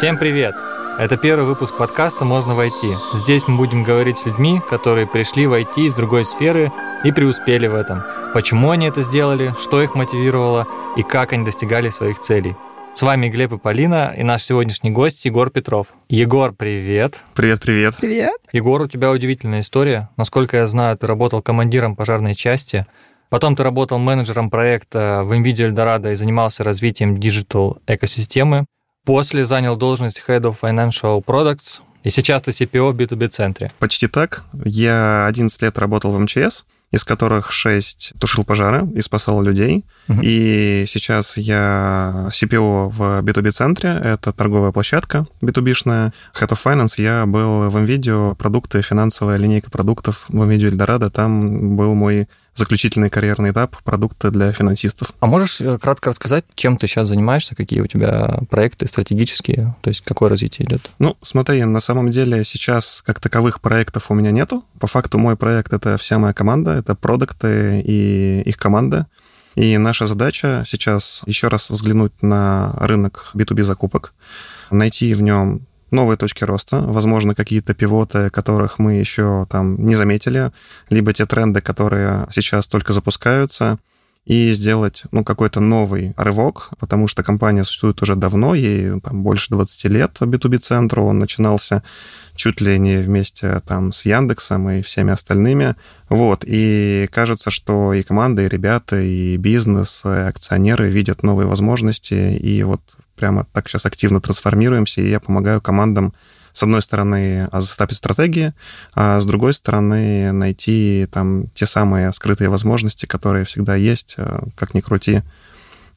Всем привет! Это первый выпуск подкаста «Можно войти». Здесь мы будем говорить с людьми, которые пришли в IT из другой сферы и преуспели в этом. Почему они это сделали, что их мотивировало и как они достигали своих целей. С вами Глеб и Полина и наш сегодняшний гость Егор Петров. Егор, привет. Привет, привет. Привет. Егор, у тебя удивительная история. Насколько я знаю, ты работал командиром пожарной части, потом ты работал менеджером проекта в М.Видео Эльдорадо и занимался развитием digital экосистемы. После занял должность Head of Financial Products, и сейчас ты CPO в B2B центре. Почти так. Я 11 лет работал в МЧС, из которых 6 тушил пожары и спасал людей. Угу. И сейчас я CPO в B2B центре, это торговая площадка B2B-шная. Head of Finance я был в NVIDIA, продукты, финансовая линейка продуктов в NVIDIA Eldorado. Там был мой заключительный карьерный этап продукта для финансистов. А можешь э, кратко рассказать, чем ты сейчас занимаешься, какие у тебя проекты стратегические, то есть какое развитие идет? Ну, смотри, на самом деле сейчас как таковых проектов у меня нету. По факту мой проект — это вся моя команда, это продукты и их команда. И наша задача сейчас еще раз взглянуть на рынок B2B закупок, найти в нем новые точки роста, возможно, какие-то пивоты, которых мы еще там не заметили, либо те тренды, которые сейчас только запускаются, и сделать ну, какой-то новый рывок, потому что компания существует уже давно, ей там, больше 20 лет B2B-центру, он начинался чуть ли не вместе там, с Яндексом и всеми остальными. Вот, и кажется, что и команда, и ребята, и бизнес, и акционеры видят новые возможности, и вот прямо так сейчас активно трансформируемся, и я помогаю командам с одной стороны, застапить стратегии, а с другой стороны, найти там те самые скрытые возможности, которые всегда есть, э, как ни крути.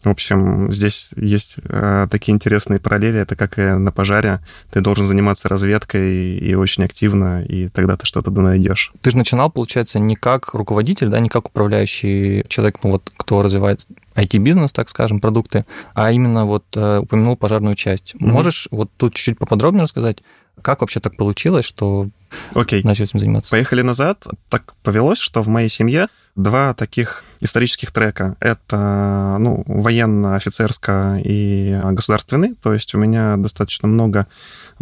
В общем, здесь есть э, такие интересные параллели. Это как и на пожаре. Ты должен заниматься разведкой и, очень активно, и тогда ты что-то найдешь. Ты же начинал, получается, не как руководитель, да, не как управляющий человек, ну вот, кто развивает IT-бизнес, так скажем, продукты, а именно вот э, упомянул пожарную часть. Mm-hmm. Можешь вот тут чуть-чуть поподробнее рассказать, как вообще так получилось, что Окей. начали этим заниматься? Поехали назад. Так повелось, что в моей семье два таких исторических трека. Это ну, военно-офицерско и государственный. То есть у меня достаточно много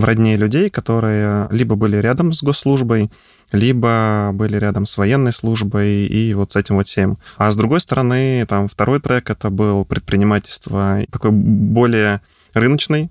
в родне людей, которые либо были рядом с госслужбой, либо были рядом с военной службой и вот с этим вот всем. А с другой стороны, там второй трек это был предпринимательство такой более рыночный,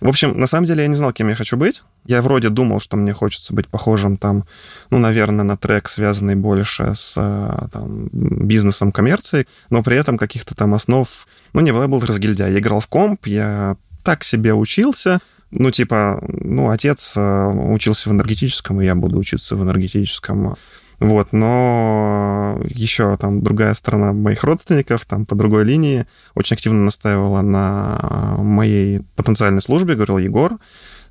в общем, на самом деле я не знал, кем я хочу быть. Я вроде думал, что мне хочется быть похожим там, ну, наверное, на трек, связанный больше с э, там, бизнесом, коммерцией, но при этом каких-то там основ... Ну, не было, я был разгильдяй. Я играл в комп, я так себе учился, ну, типа, ну, отец э, учился в энергетическом, и я буду учиться в энергетическом. Вот, но еще там другая сторона моих родственников, там по другой линии, очень активно настаивала на моей потенциальной службе, говорил, Егор,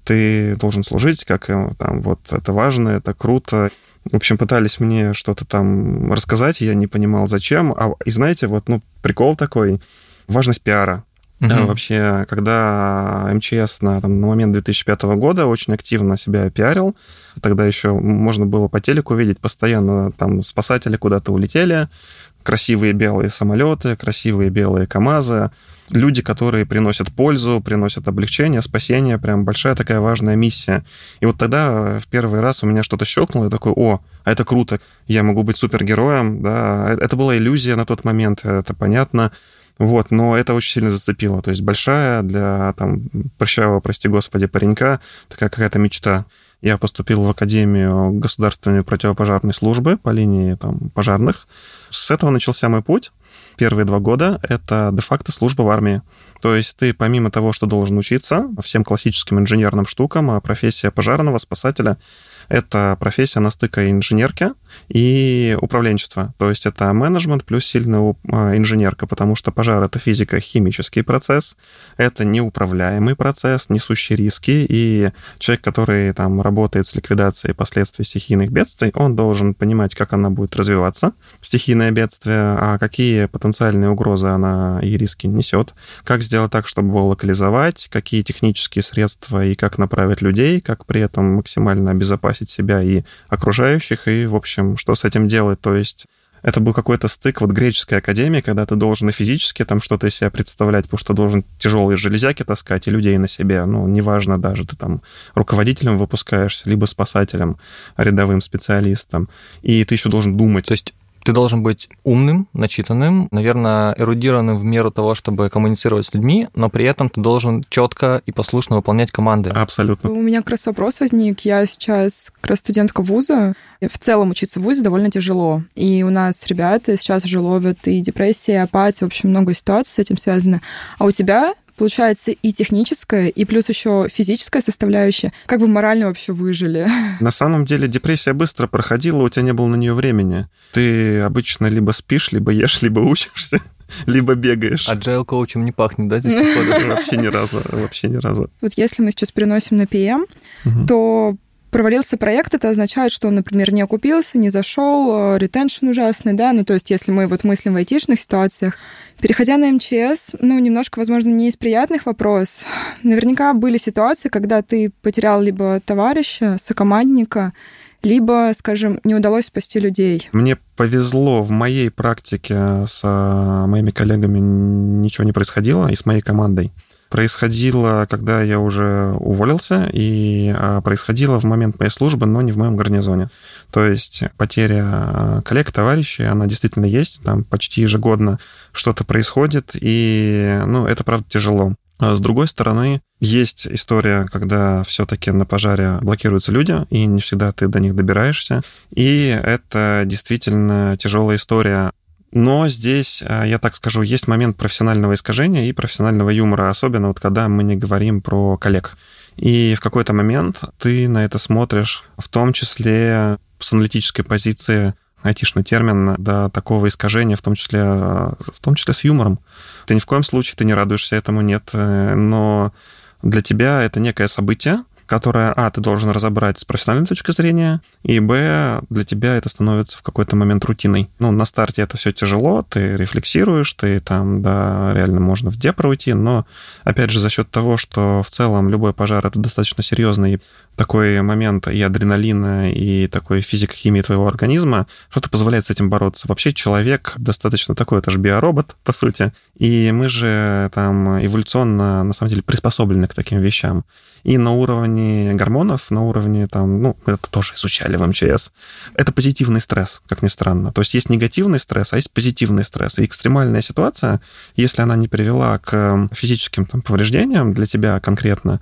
ты должен служить, как э, там, вот это важно, это круто. В общем, пытались мне что-то там рассказать, я не понимал, зачем. А, и знаете, вот, ну, прикол такой, важность пиара. Угу. Вообще, когда МЧС на, там, на момент 2005 года очень активно себя пиарил, тогда еще можно было по телеку видеть постоянно, там спасатели куда-то улетели, красивые белые самолеты, красивые белые КАМАЗы, люди, которые приносят пользу, приносят облегчение, спасение, прям большая такая важная миссия. И вот тогда в первый раз у меня что-то щелкнуло, я такой, о, а это круто, я могу быть супергероем, да, это была иллюзия на тот момент, это понятно, вот, но это очень сильно зацепило. То есть большая для там прыщавого, прости господи, паренька такая какая-то мечта. Я поступил в Академию государственной противопожарной службы по линии там, пожарных. С этого начался мой путь. Первые два года — это де-факто служба в армии. То есть ты помимо того, что должен учиться всем классическим инженерным штукам, а профессия пожарного, спасателя — это профессия на стыке инженерки и управленчества. То есть это менеджмент плюс сильная а, инженерка, потому что пожар — это физико-химический процесс, это неуправляемый процесс, несущий риски, и человек, который там работает с ликвидацией последствий стихийных бедствий, он должен понимать, как она будет развиваться, стихийное бедствие, а какие потенциальные угрозы она и риски несет, как сделать так, чтобы его локализовать, какие технические средства и как направить людей, как при этом максимально обезопасить себя и окружающих, и, в общем, что с этим делать. То есть это был какой-то стык вот греческой академии, когда ты должен и физически там что-то из себя представлять, потому что должен тяжелые железяки таскать и людей на себе. Ну, неважно даже, ты там руководителем выпускаешься, либо спасателем, рядовым специалистом. И ты еще должен думать. То есть ты должен быть умным, начитанным, наверное, эрудированным в меру того, чтобы коммуницировать с людьми, но при этом ты должен четко и послушно выполнять команды. Абсолютно. У меня как раз вопрос возник. Я сейчас как раз студентка вуза. В целом учиться в вузе довольно тяжело. И у нас ребята сейчас уже ловят и депрессия, и апатия. В общем, много ситуаций с этим связано. А у тебя получается и техническая, и плюс еще физическая составляющая. Как вы морально вообще выжили? На самом деле депрессия быстро проходила, у тебя не было на нее времени. Ты обычно либо спишь, либо ешь, либо учишься либо бегаешь. А джейл коучем не пахнет, да, здесь походу? Вообще ни разу, вообще ни разу. Вот если мы сейчас переносим на PM, то провалился проект, это означает, что он, например, не окупился, не зашел, ретеншн ужасный, да, ну, то есть если мы вот мыслим в айтишных ситуациях, переходя на МЧС, ну, немножко, возможно, не из приятных вопрос. Наверняка были ситуации, когда ты потерял либо товарища, сокомандника, либо, скажем, не удалось спасти людей. Мне повезло в моей практике с моими коллегами ничего не происходило, и с моей командой происходило, когда я уже уволился, и а, происходило в момент моей службы, но не в моем гарнизоне. То есть потеря а, коллег, товарищей, она действительно есть, там почти ежегодно что-то происходит, и, ну, это, правда, тяжело. А с другой стороны, есть история, когда все-таки на пожаре блокируются люди, и не всегда ты до них добираешься. И это действительно тяжелая история. Но здесь, а, я так скажу, есть момент профессионального искажения и профессионального юмора, особенно вот когда мы не говорим про коллег. И в какой-то момент ты на это смотришь, в том числе с аналитической позиции, айтишный термин, до такого искажения, в том числе, в том числе с юмором. Ты ни в коем случае ты не радуешься этому, нет, э, но для тебя это некое событие, которое, а, ты должен разобрать с профессиональной точки зрения, и, б, для тебя это становится в какой-то момент рутиной. Ну, на старте это все тяжело, ты рефлексируешь, ты там, да, реально можно в депро уйти, но, опять же, за счет того, что в целом любой пожар — это достаточно серьезный такой момент и адреналина, и такой физико-химии твоего организма, что-то позволяет с этим бороться. Вообще человек достаточно такой, это же биоробот, по сути, и мы же там эволюционно, на самом деле, приспособлены к таким вещам. И на уровне гормонов, на уровне там, ну, это тоже изучали в МЧС, это позитивный стресс, как ни странно. То есть есть негативный стресс, а есть позитивный стресс. И экстремальная ситуация, если она не привела к физическим там, повреждениям для тебя конкретно,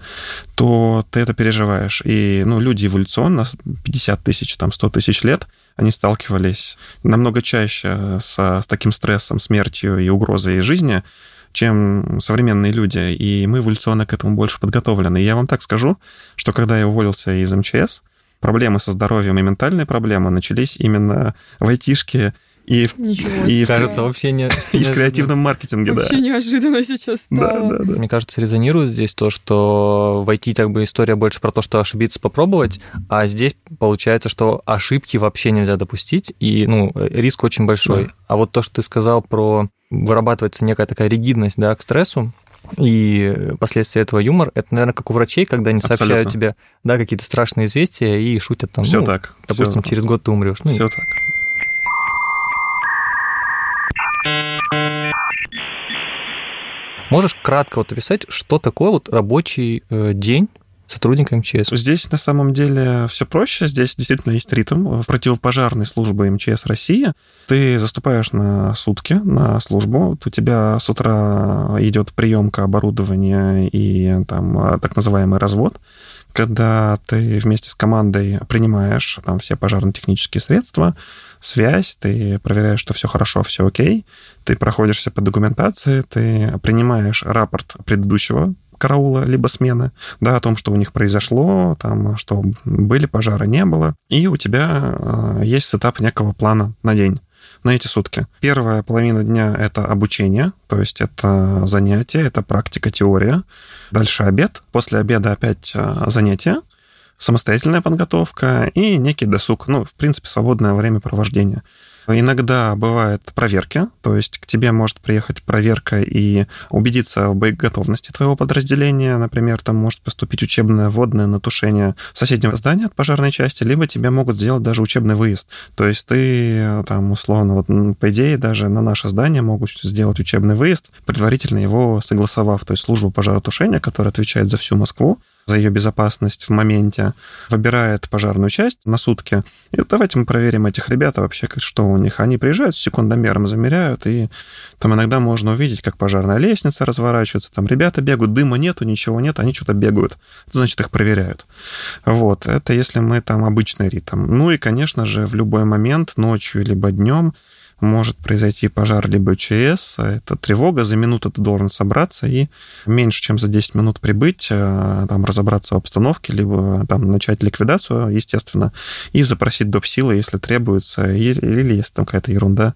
то ты это переживаешь. И, ну, люди эволюционно, 50 тысяч, там, 100 тысяч лет, они сталкивались намного чаще со, с таким стрессом, смертью и угрозой жизни, чем современные люди, и мы эволюционно к этому больше подготовлены. И я вам так скажу, что когда я уволился из МЧС, проблемы со здоровьем и ментальные проблемы начались именно в айтишке и, и кажется, вообще не... И в креативном маркетинге, да. Вообще неожиданно сейчас стало. Да, да, да. Мне кажется, резонирует здесь то, что в IT как бы история больше про то, что ошибиться попробовать, а здесь получается, что ошибки вообще нельзя допустить, и ну, риск очень большой. Да. А вот то, что ты сказал про вырабатывается некая такая ригидность да, к стрессу, и последствия этого юмор, это, наверное, как у врачей, когда они Абсолютно. сообщают тебе да, какие-то страшные известия и шутят там. Все ну, так. Допустим, все через год ты умрешь. Ну, Все так. Можешь кратко вот описать, что такое вот рабочий э, день сотрудника МЧС. Здесь на самом деле все проще. Здесь действительно есть ритм. В противопожарной службы МЧС России ты заступаешь на сутки на службу. Вот у тебя с утра идет приемка оборудования и там так называемый развод когда ты вместе с командой принимаешь там все пожарно-технические средства, связь, ты проверяешь, что все хорошо, все окей, ты проходишься по документации, ты принимаешь рапорт предыдущего караула, либо смены, да, о том, что у них произошло, там, что были пожары, не было, и у тебя э, есть сетап некого плана на день на эти сутки. Первая половина дня — это обучение, то есть это занятие, это практика, теория. Дальше обед, после обеда опять э, занятия, самостоятельная подготовка и некий досуг, ну, в принципе, свободное времяпровождение. Иногда бывают проверки, то есть к тебе может приехать проверка и убедиться в боеготовности твоего подразделения. Например, там может поступить учебное вводное на тушение соседнего здания от пожарной части, либо тебе могут сделать даже учебный выезд. То есть ты там условно, вот по идее даже на наше здание могут сделать учебный выезд, предварительно его согласовав. То есть служба пожаротушения, которая отвечает за всю Москву, за ее безопасность в моменте, выбирает пожарную часть на сутки. И давайте мы проверим этих ребят вообще, что у них. Они приезжают секундомером, замеряют, и там иногда можно увидеть, как пожарная лестница разворачивается, там ребята бегают, дыма нету, ничего нет, они что-то бегают. Значит, их проверяют. Вот, это если мы там обычный ритм. Ну и, конечно же, в любой момент, ночью либо днем, может произойти пожар либо ЧС, это тревога, за минуту ты должен собраться и меньше, чем за 10 минут прибыть, э, там, разобраться в обстановке, либо там, начать ликвидацию, естественно, и запросить доп. силы, если требуется, или, или если там какая-то ерунда,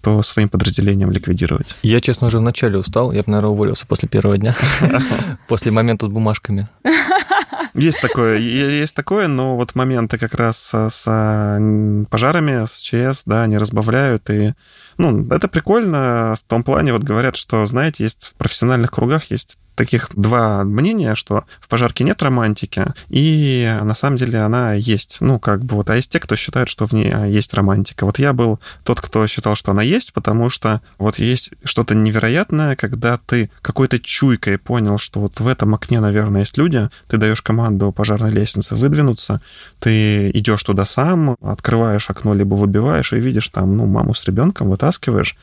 то своим подразделением ликвидировать. Я, честно, уже вначале устал, я бы, наверное, уволился после первого дня, после момента с бумажками. Есть такое, есть такое, но вот моменты как раз с, с пожарами, с ЧС, да, они разбавляют, и ну, это прикольно в том плане, вот говорят, что, знаете, есть в профессиональных кругах есть таких два мнения, что в пожарке нет романтики, и на самом деле она есть. Ну, как бы вот, а есть те, кто считает, что в ней есть романтика. Вот я был тот, кто считал, что она есть, потому что вот есть что-то невероятное, когда ты какой-то чуйкой понял, что вот в этом окне, наверное, есть люди, ты даешь команду пожарной лестнице выдвинуться, ты идешь туда сам, открываешь окно, либо выбиваешь, и видишь там, ну, маму с ребенком, вытаскиваешь,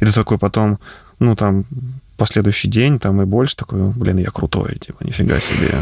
и ты такой потом, ну, там, последующий день там и больше такой, блин, я крутой, типа, нифига себе.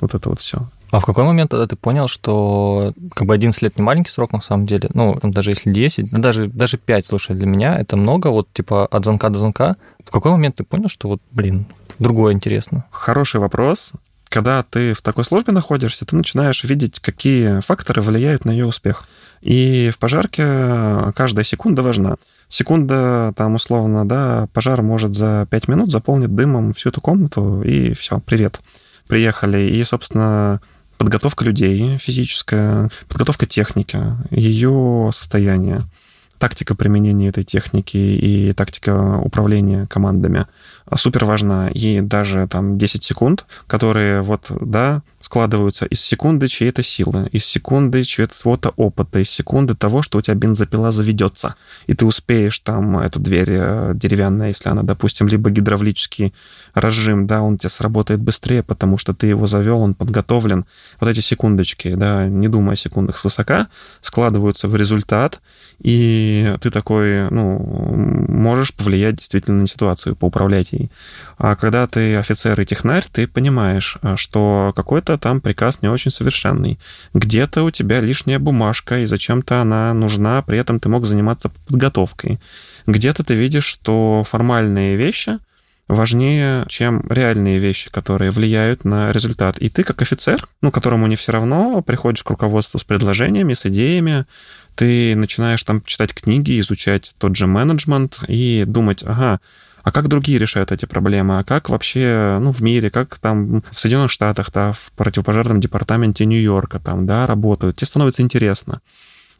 Вот это вот все. А в какой момент тогда ты понял, что как бы 11 лет не маленький срок на самом деле? Ну, там даже если 10, ну, даже, даже 5, слушай, для меня это много, вот типа от звонка до звонка. В какой момент ты понял, что вот, блин, другое интересно? Хороший вопрос. Когда ты в такой службе находишься, ты начинаешь видеть, какие факторы влияют на ее успех. И в пожарке каждая секунда важна. Секунда, там, условно, да, пожар может за 5 минут заполнить дымом всю эту комнату, и все, привет. Приехали. И, собственно, подготовка людей физическая, подготовка техники, ее состояние, тактика применения этой техники и тактика управления командами супер важна. И даже там 10 секунд, которые вот, да, складываются из секунды чьей-то силы, из секунды чьего-то опыта, из секунды того, что у тебя бензопила заведется, и ты успеешь там эту дверь э, деревянная, если она, допустим, либо гидравлический разжим, да, он у тебя сработает быстрее, потому что ты его завел, он подготовлен. Вот эти секундочки, да, не думая о секундах свысока, складываются в результат, и ты такой, ну, можешь повлиять действительно на ситуацию, поуправлять ей. А когда ты офицер и технарь, ты понимаешь, э, что какой-то там приказ не очень совершенный. Где-то у тебя лишняя бумажка, и зачем-то она нужна, при этом ты мог заниматься подготовкой. Где-то ты видишь, что формальные вещи важнее, чем реальные вещи, которые влияют на результат. И ты, как офицер, ну, которому не все равно, приходишь к руководству с предложениями, с идеями, ты начинаешь там читать книги, изучать тот же менеджмент и думать, ага, а как другие решают эти проблемы, а как вообще, ну, в мире, как там в Соединенных Штатах, да, в противопожарном департаменте Нью-Йорка там, да, работают. Тебе становится интересно.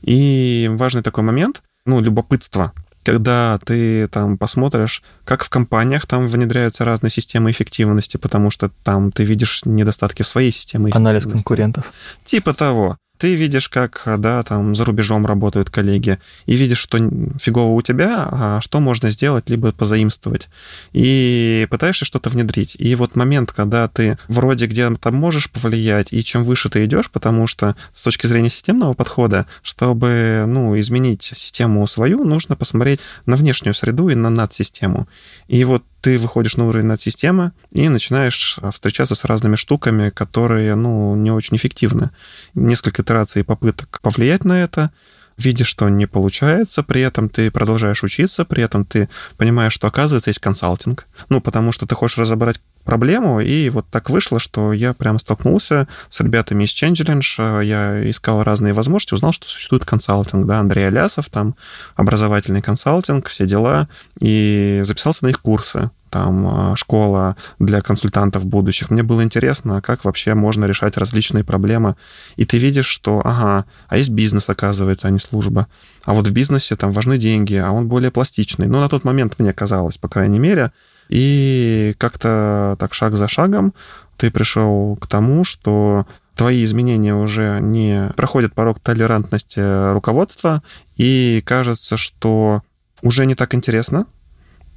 И важный такой момент, ну, любопытство, когда ты там посмотришь, как в компаниях там внедряются разные системы эффективности, потому что там ты видишь недостатки в своей системе. Анализ конкурентов. Типа того ты видишь, как, да, там за рубежом работают коллеги, и видишь, что фигово у тебя, а что можно сделать, либо позаимствовать. И пытаешься что-то внедрить. И вот момент, когда ты вроде где-то можешь повлиять, и чем выше ты идешь, потому что с точки зрения системного подхода, чтобы, ну, изменить систему свою, нужно посмотреть на внешнюю среду и на надсистему. И вот ты выходишь на уровень над-системы и начинаешь а, встречаться с разными штуками, которые, ну, не очень эффективны. Несколько итераций и попыток повлиять на это, видишь, что не получается, при этом ты продолжаешь учиться, при этом ты понимаешь, что, оказывается, есть консалтинг. Ну, потому что ты хочешь разобрать проблему, и вот так вышло, что я прямо столкнулся с ребятами из ChangeLange, я искал разные возможности, узнал, что существует консалтинг, да, Андрей Алясов, там, образовательный консалтинг, все дела, и записался на их курсы. там школа для консультантов будущих. Мне было интересно, как вообще можно решать различные проблемы. И ты видишь, что, ага, а есть бизнес, оказывается, а не служба. А вот в бизнесе там важны деньги, а он более пластичный. Ну, на тот момент мне казалось, по крайней мере. И как-то так шаг за шагом ты пришел к тому, что твои изменения уже не проходят порог толерантности руководства, и кажется, что уже не так интересно,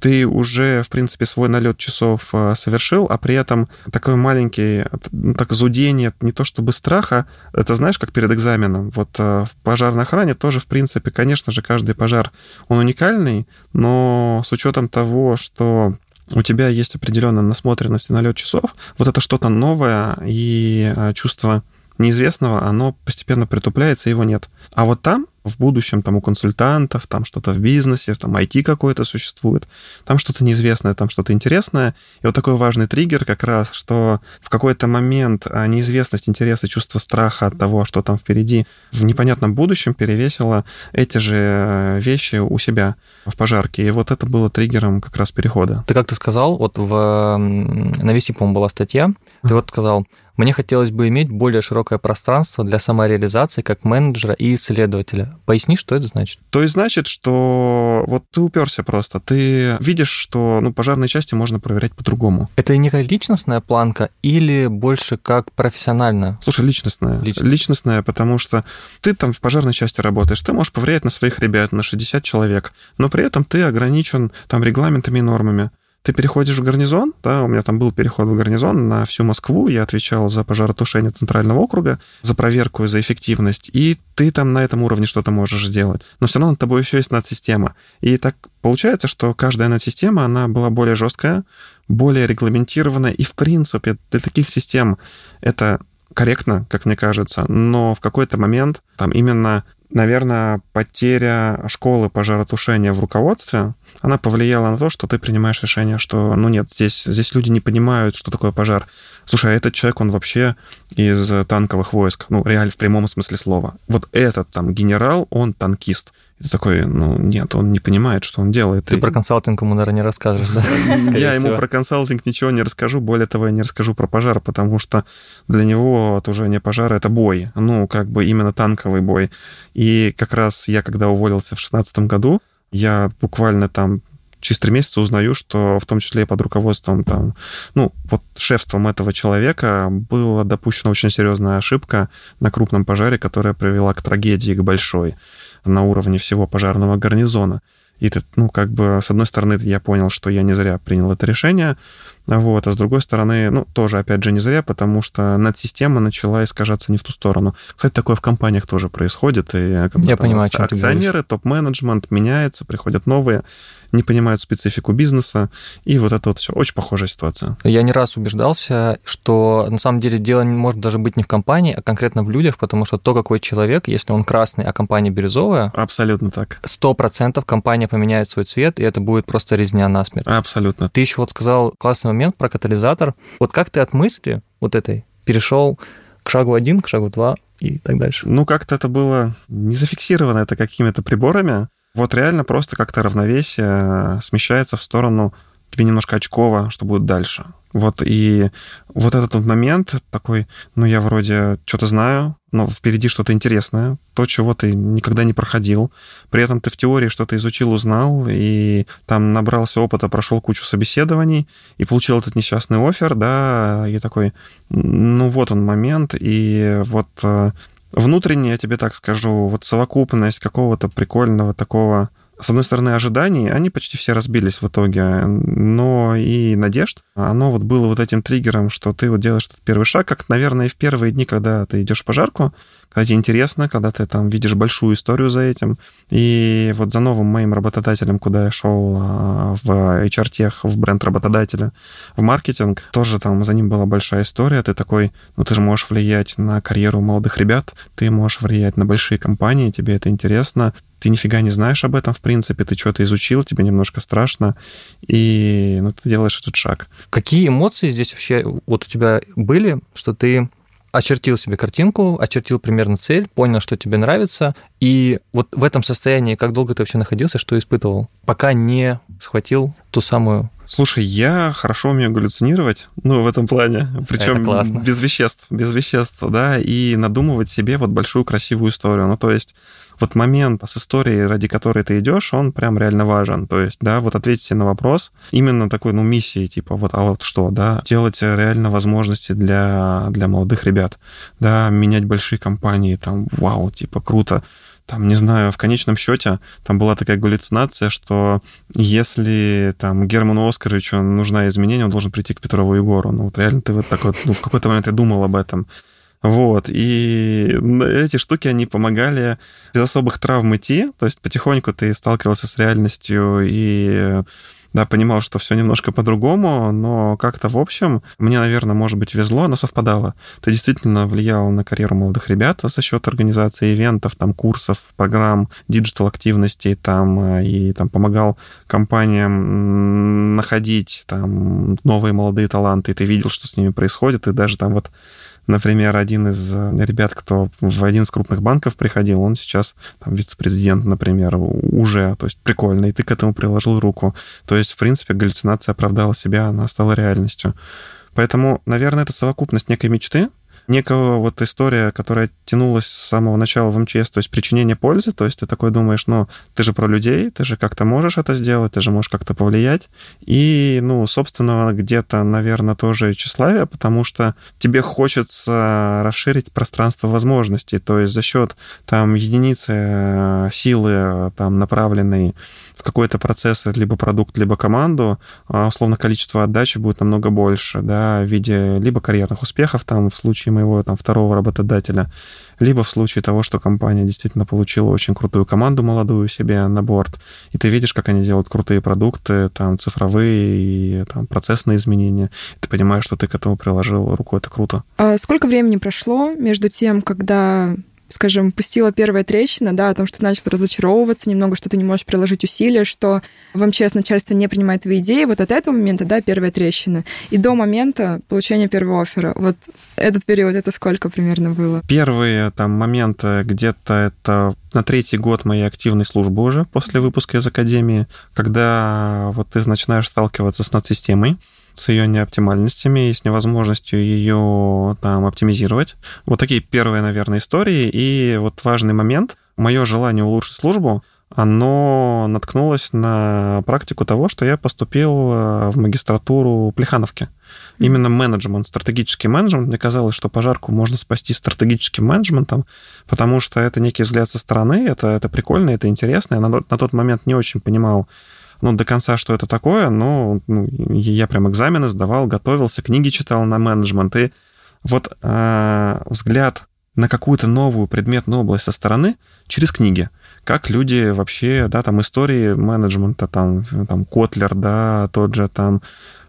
ты уже, в принципе, свой налет часов э, совершил, а при этом такой маленький, так зудение, не то чтобы страха, это знаешь, как перед экзаменом. Вот э, в пожарной охране тоже, в принципе, конечно же, каждый пожар, он уникальный, но с учетом того, что у тебя есть определенная насмотренность и налет часов, вот это что-то новое и э, чувство неизвестного, оно постепенно притупляется, его нет. А вот там в будущем там у консультантов, там что-то в бизнесе, там IT какое-то существует, там что-то неизвестное, там что-то интересное. И вот такой важный триггер как раз, что в какой-то момент а, неизвестность, интерес и чувство страха от того, что там впереди, в непонятном будущем перевесило эти же э, вещи у себя в пожарке. И вот это было триггером как раз перехода. Ты как ты сказал, вот в, на Виси, по-моему, была статья, ты вот сказал, мне хотелось бы иметь более широкое пространство для самореализации как менеджера и исследователя. Поясни, что это значит? То есть значит, что вот ты уперся просто, ты видишь, что ну, пожарные части можно проверять по-другому. Это некая личностная планка или больше как профессиональная? Слушай, личностная. Личностная. личностная, потому что ты там в пожарной части работаешь, ты можешь повлиять на своих ребят, на 60 человек, но при этом ты ограничен там регламентами и нормами ты переходишь в гарнизон, да, у меня там был переход в гарнизон на всю Москву, я отвечал за пожаротушение Центрального округа, за проверку, за эффективность, и ты там на этом уровне что-то можешь сделать. Но все равно над тобой еще есть надсистема. И так получается, что каждая надсистема, она была более жесткая, более регламентированная, и в принципе для таких систем это корректно, как мне кажется, но в какой-то момент там именно наверное, потеря школы пожаротушения в руководстве, она повлияла на то, что ты принимаешь решение, что, ну нет, здесь, здесь люди не понимают, что такое пожар. Слушай, а этот человек, он вообще из танковых войск, ну, реально в прямом смысле слова. Вот этот там генерал, он танкист. И ты такой, ну, нет, он не понимает, что он делает. Ты и... про консалтинг ему, наверное, не расскажешь, да? Я ему про консалтинг ничего не расскажу, более того, я не расскажу про пожар, потому что для него отужение пожара — это бой, ну, как бы именно танковый бой. И как раз я, когда уволился в 2016 году, я буквально там через три месяца узнаю, что в том числе и под руководством там, ну, вот шефством этого человека была допущена очень серьезная ошибка на крупном пожаре, которая привела к трагедии, к большой на уровне всего пожарного гарнизона. И ты, ну, как бы, с одной стороны, я понял, что я не зря принял это решение, вот, а с другой стороны, ну, тоже, опять же, не зря, потому что надсистема начала искажаться не в ту сторону. Кстати, такое в компаниях тоже происходит. И, я понимаю, вот, акционеры, топ-менеджмент меняется, приходят новые не понимают специфику бизнеса, и вот это вот все. Очень похожая ситуация. Я не раз убеждался, что на самом деле дело может даже быть не в компании, а конкретно в людях, потому что то, какой человек, если он красный, а компания бирюзовая... Абсолютно так. Сто процентов компания поменяет свой цвет, и это будет просто резня насмерть. Абсолютно. Ты еще вот сказал классный момент про катализатор. Вот как ты от мысли вот этой перешел к шагу один, к шагу два и так дальше? Ну, как-то это было не зафиксировано это какими-то приборами. Вот реально просто как-то равновесие э, смещается в сторону тебе немножко очково, что будет дальше. Вот и вот этот вот момент такой, ну я вроде что-то знаю, но впереди что-то интересное, то, чего ты никогда не проходил. При этом ты в теории что-то изучил, узнал, и там набрался опыта, прошел кучу собеседований, и получил этот несчастный офер, да, и такой, ну вот он момент, и вот э, внутренне, я тебе так скажу, вот совокупность какого-то прикольного такого с одной стороны, ожиданий, они почти все разбились в итоге, но и надежд, оно вот было вот этим триггером, что ты вот делаешь этот первый шаг, как, наверное, и в первые дни, когда ты идешь в пожарку, когда тебе интересно, когда ты там видишь большую историю за этим. И вот за новым моим работодателем, куда я шел а, в HR-тех, в бренд работодателя, в маркетинг, тоже там за ним была большая история. Ты такой, ну ты же можешь влиять на карьеру молодых ребят, ты можешь влиять на большие компании, тебе это интересно, ты нифига не знаешь об этом, в принципе, ты что-то изучил, тебе немножко страшно, и ну, ты делаешь этот шаг. Какие эмоции здесь вообще вот у тебя были, что ты очертил себе картинку, очертил примерно цель, понял, что тебе нравится, и вот в этом состоянии как долго ты вообще находился, что испытывал, пока не схватил ту самую Слушай, я хорошо умею галлюцинировать, ну, в этом плане. Причем без веществ, без веществ, да, и надумывать себе вот большую красивую историю. Ну, то есть вот момент с историей, ради которой ты идешь, он прям реально важен. То есть, да, вот ответить на вопрос именно такой, ну, миссии, типа, вот, а вот что, да, делать реально возможности для, для молодых ребят, да, менять большие компании, там, вау, типа, круто там, не знаю, в конечном счете там была такая галлюцинация, что если там Герману Оскаровичу нужна изменение, он должен прийти к Петрову Егору. Ну, вот реально ты вот так вот, ну, в какой-то момент я думал об этом. Вот, и эти штуки, они помогали без особых травм идти, то есть потихоньку ты сталкивался с реальностью и да, понимал, что все немножко по-другому, но как-то в общем мне, наверное, может быть, везло, но совпадало. Ты действительно влиял на карьеру молодых ребят за счет организации ивентов, там, курсов, программ, диджитал-активностей, там, э, и там помогал компаниям находить там новые молодые таланты, и ты видел, что с ними происходит, и даже там вот Например, один из э, ребят, кто в один из крупных банков приходил, он сейчас там, вице-президент, например, уже, то есть прикольно, и ты к этому приложил руку. То есть, в принципе, галлюцинация оправдала себя, она стала реальностью. Поэтому, наверное, это совокупность некой мечты, некого вот история, которая тянулась с самого начала в МЧС, то есть причинение пользы, то есть ты такой думаешь, ну, ты же про людей, ты же как-то можешь это сделать, ты же можешь как-то повлиять. И, ну, собственно, где-то, наверное, тоже тщеславие, потому что тебе хочется расширить пространство возможностей, то есть за счет там единицы э, силы там направленной в какой-то процесс, либо продукт, либо команду, а, условно, количество отдачи будет намного больше, да, в виде либо карьерных успехов, там, в случае моего там, второго работодателя, либо в случае того, что компания действительно получила очень крутую команду молодую себе на борт, и ты видишь, как они делают крутые продукты, там, цифровые и там, процессные изменения, и ты понимаешь, что ты к этому приложил руку, это круто. А сколько времени прошло между тем, когда скажем, пустила первая трещина, да, о том, что ты начал разочаровываться немного, что ты не можешь приложить усилия, что в МЧС начальство не принимает твои идеи, вот от этого момента, да, первая трещина. И до момента получения первого оффера, вот этот период, это сколько примерно было? Первые там моменты где-то это на третий год моей активной службы уже после выпуска из академии, когда вот ты начинаешь сталкиваться с надсистемой, с ее неоптимальностями и с невозможностью ее там оптимизировать. Вот такие первые, наверное, истории. И вот важный момент. Мое желание улучшить службу, оно наткнулось на практику того, что я поступил э, в магистратуру Плехановки. Именно менеджмент, стратегический менеджмент. Мне казалось, что пожарку можно спасти стратегическим менеджментом, потому что это некий взгляд со стороны, это, это прикольно, это интересно. Я на, на тот момент не очень понимал, ну, до конца, что это такое, но ну, я прям экзамены сдавал, готовился, книги читал на менеджмент, и вот э, взгляд на какую-то новую предметную область со стороны через книги. Как люди вообще, да, там истории менеджмента, там, там Котлер, да, тот же там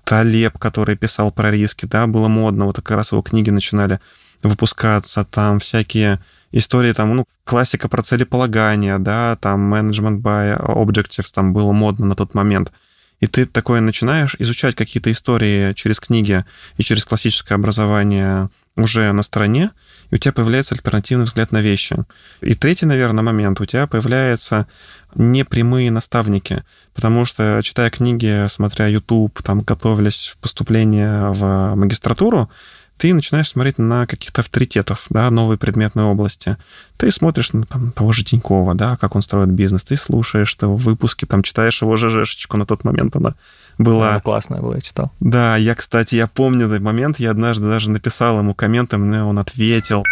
Талеб, который писал про риски, да, было модно, вот как раз его книги начинали выпускаться, там всякие истории, там, ну, классика про целеполагание, да, там, management by objectives, там было модно на тот момент. И ты такое начинаешь изучать какие-то истории через книги и через классическое образование уже на стороне, и у тебя появляется альтернативный взгляд на вещи. И третий, наверное, момент, у тебя появляются непрямые наставники, потому что, читая книги, смотря YouTube, там, готовясь в поступление в магистратуру, ты начинаешь смотреть на каких-то авторитетов, да, новой предметной области. Ты смотришь на там, того же Тинькова, да, как он строит бизнес, ты слушаешь его выпуски, там, читаешь его ЖЖшечку на тот момент, она была... Она классная была, я читал. Да, я, кстати, я помню этот момент, я однажды даже написал ему комменты, мне он ответил.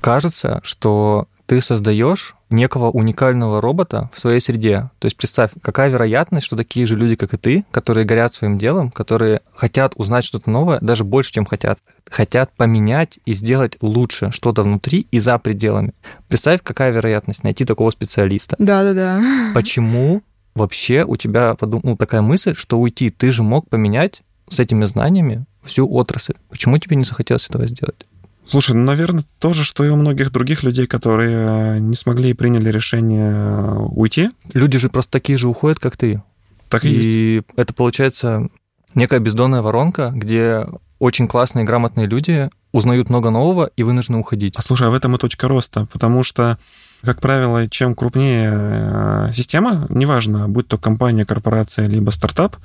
Кажется, что ты создаешь некого уникального робота в своей среде. То есть представь, какая вероятность, что такие же люди, как и ты, которые горят своим делом, которые хотят узнать что-то новое, даже больше, чем хотят, хотят поменять и сделать лучше что-то внутри и за пределами. Представь, какая вероятность найти такого специалиста. Да-да-да. Почему вообще у тебя подум... ну, такая мысль, что уйти, ты же мог поменять с этими знаниями всю отрасль. Почему тебе не захотелось этого сделать? Слушай, ну, наверное, то же, что и у многих других людей, которые э, не смогли и приняли решение э, уйти. Люди же просто такие же уходят, как ты. Так и, и есть. это получается некая бездонная воронка, где очень классные, грамотные люди узнают много нового и вынуждены уходить. Послушай, а в этом и точка роста, потому что как правило, чем крупнее э, система, неважно, будь то компания, корпорация, либо стартап,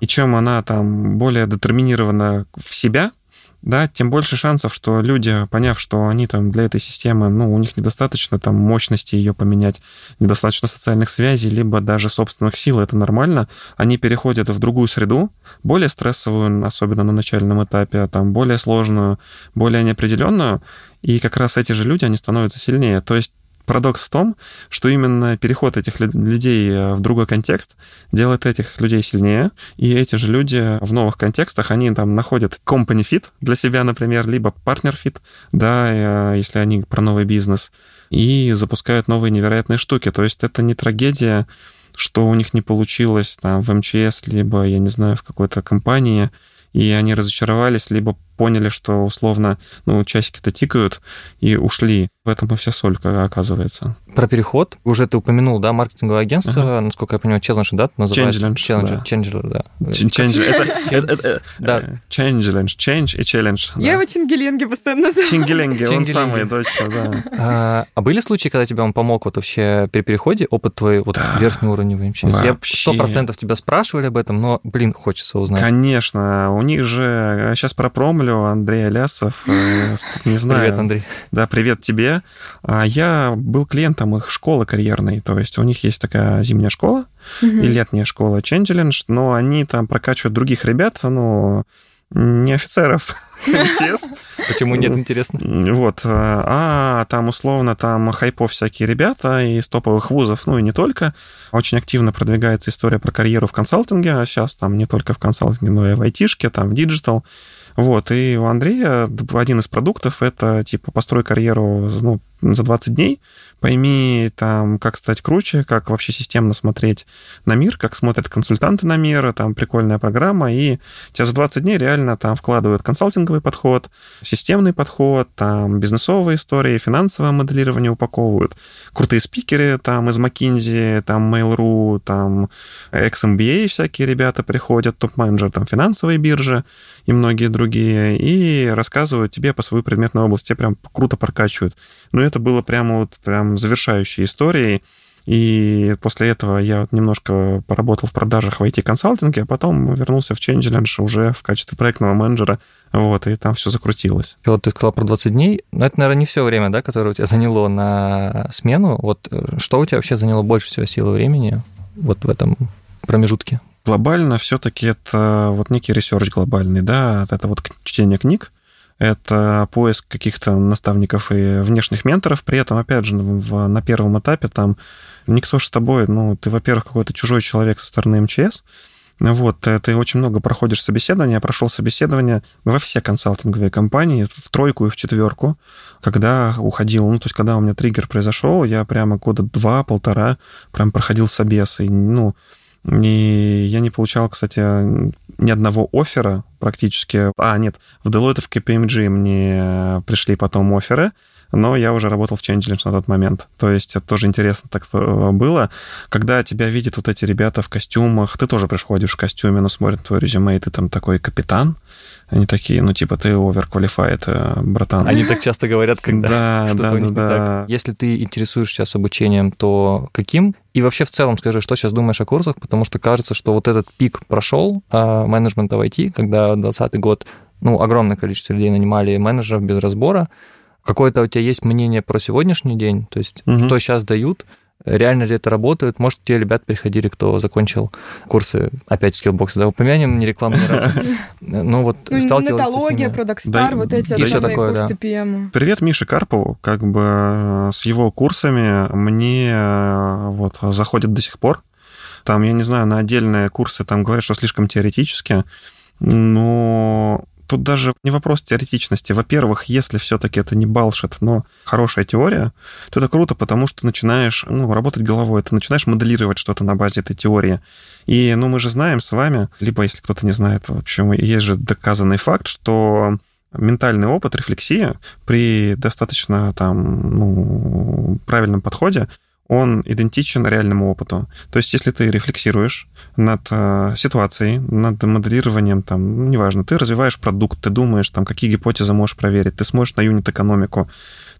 и чем она там более детерминирована в себя, да, тем больше шансов, что люди, поняв, что они там для этой системы, ну, у них недостаточно там мощности ее поменять, недостаточно социальных связей, либо даже собственных сил, это нормально, они переходят в другую среду, более стрессовую, особенно на начальном этапе, а там более сложную, более неопределенную, и как раз эти же люди, они становятся сильнее. То есть Парадокс в том, что именно переход этих людей э, в другой контекст делает этих людей сильнее, и эти же люди в новых контекстах, они там находят company fit для себя, например, либо partner fit, да, э, если они про новый бизнес, и запускают новые невероятные штуки. То есть это не трагедия, что у них не получилось там в МЧС, либо, я не знаю, в какой-то компании, и они разочаровались, либо поняли, что условно, ну, часики-то тикают, и ушли. В этом и вся соль, оказывается. Про переход. Уже ты упомянул, да, маркетинговое агентство, ага. насколько я понимаю, Challenge, да, называется? Challenge, Challenge, да. Challenger, да. Challenge, да. Challenge, change и challenge. Я его Чингеленги постоянно называю. Чингеленги, он самый, точно, да. А, а были случаи, когда тебе он помог вот вообще при переходе, опыт твой вот верхний уровень в МЧС? Я сто процентов тебя спрашивали об этом, но, блин, хочется узнать. Конечно, у них же, сейчас пропромлю, Андрей Алясов, э, не знаю. Привет, Андрей. Да, привет тебе. А я был клиентом их школы карьерной, то есть у них есть такая зимняя школа угу. и летняя школа Changelinge, но они там прокачивают других ребят, ну, не офицеров, Почему нет, интересно? Вот. А там, условно, там хайпов всякие ребята из топовых вузов, ну и не только. Очень активно продвигается история про карьеру в консалтинге, а сейчас там не только в консалтинге, но и в айтишке, там в digital. Вот, и у Андрея один из продуктов — это, типа, построй карьеру ну, за 20 дней, пойми, там, как стать круче, как вообще системно смотреть на мир, как смотрят консультанты на мир, там, прикольная программа, и тебя за 20 дней реально там вкладывают консалтинговый подход, системный подход, там, бизнесовые истории, финансовое моделирование упаковывают, крутые спикеры, там, из McKinsey, там, Mail.ru, там, ex-MBA всякие ребята приходят, топ-менеджер, там, финансовые биржи и многие другие, и рассказывают тебе по своей предметной области, тебя прям круто прокачивают. Но это было прямо вот прям завершающей историей. И после этого я немножко поработал в продажах в IT-консалтинге, а потом вернулся в Changelinge уже в качестве проектного менеджера. Вот, и там все закрутилось. Вот ты сказал про 20 дней. Но это, наверное, не все время, да, которое у тебя заняло на смену. Вот э, что у тебя вообще заняло больше всего силы времени вот в этом промежутке? Глобально все-таки это вот некий research глобальный, да, это вот чтение книг, это поиск каких-то наставников и внешних менторов. При этом, опять же, в, на первом этапе там никто же с тобой, ну, ты, во-первых, какой-то чужой человек со стороны МЧС, вот, ты очень много проходишь собеседования. Я прошел собеседование во все консалтинговые компании, в тройку и в четверку, когда уходил, ну, то есть, когда у меня триггер произошел, я прямо года два-полтора прям проходил собес, и, ну, и я не получал, кстати, ни одного оффера практически. А, нет, в Deloitte в KPMG мне пришли потом оферы, но я уже работал в Changelinge на тот момент. То есть это тоже интересно так было. Когда тебя видят вот эти ребята в костюмах, ты тоже приходишь в костюме, но смотрят твой резюме, и ты там такой капитан, они такие, ну, типа, ты overqualified, э, братан. Они так часто говорят, когда да, что-то да, да, да. Если ты интересуешься сейчас обучением, то каким? И вообще в целом скажи, что сейчас думаешь о курсах, потому что кажется, что вот этот пик прошел а, менеджмента в IT, когда 2020 год, ну, огромное количество людей нанимали менеджеров без разбора. Какое-то у тебя есть мнение про сегодняшний день? То есть, угу. что сейчас дают? Реально ли это работает. Может, те ребят приходили, кто закончил курсы, опять Skillbox, да, упомянем, не рекламы ради. Ну, вот ну, Нетология, ProductStar, вот эти да, такое, курсы PM. Привет Мише Карпову, как бы э, с его курсами мне э, вот заходит до сих пор. Там, я не знаю, на отдельные курсы там говорят, что слишком теоретически, но тут даже не вопрос теоретичности. Во-первых, если все-таки это не bullshit, но хорошая теория, то это круто, потому что начинаешь ну, работать головой, ты начинаешь моделировать что-то на базе этой теории. И, ну, мы же знаем с вами, либо если кто-то не знает, в общем, есть же доказанный факт, что ментальный опыт, рефлексия при достаточно там, ну, правильном подходе он идентичен реальному опыту. То есть, если ты рефлексируешь над э, ситуацией, над моделированием, там, ну, неважно, ты развиваешь продукт, ты думаешь, там, какие гипотезы можешь проверить, ты смотришь на юнит-экономику,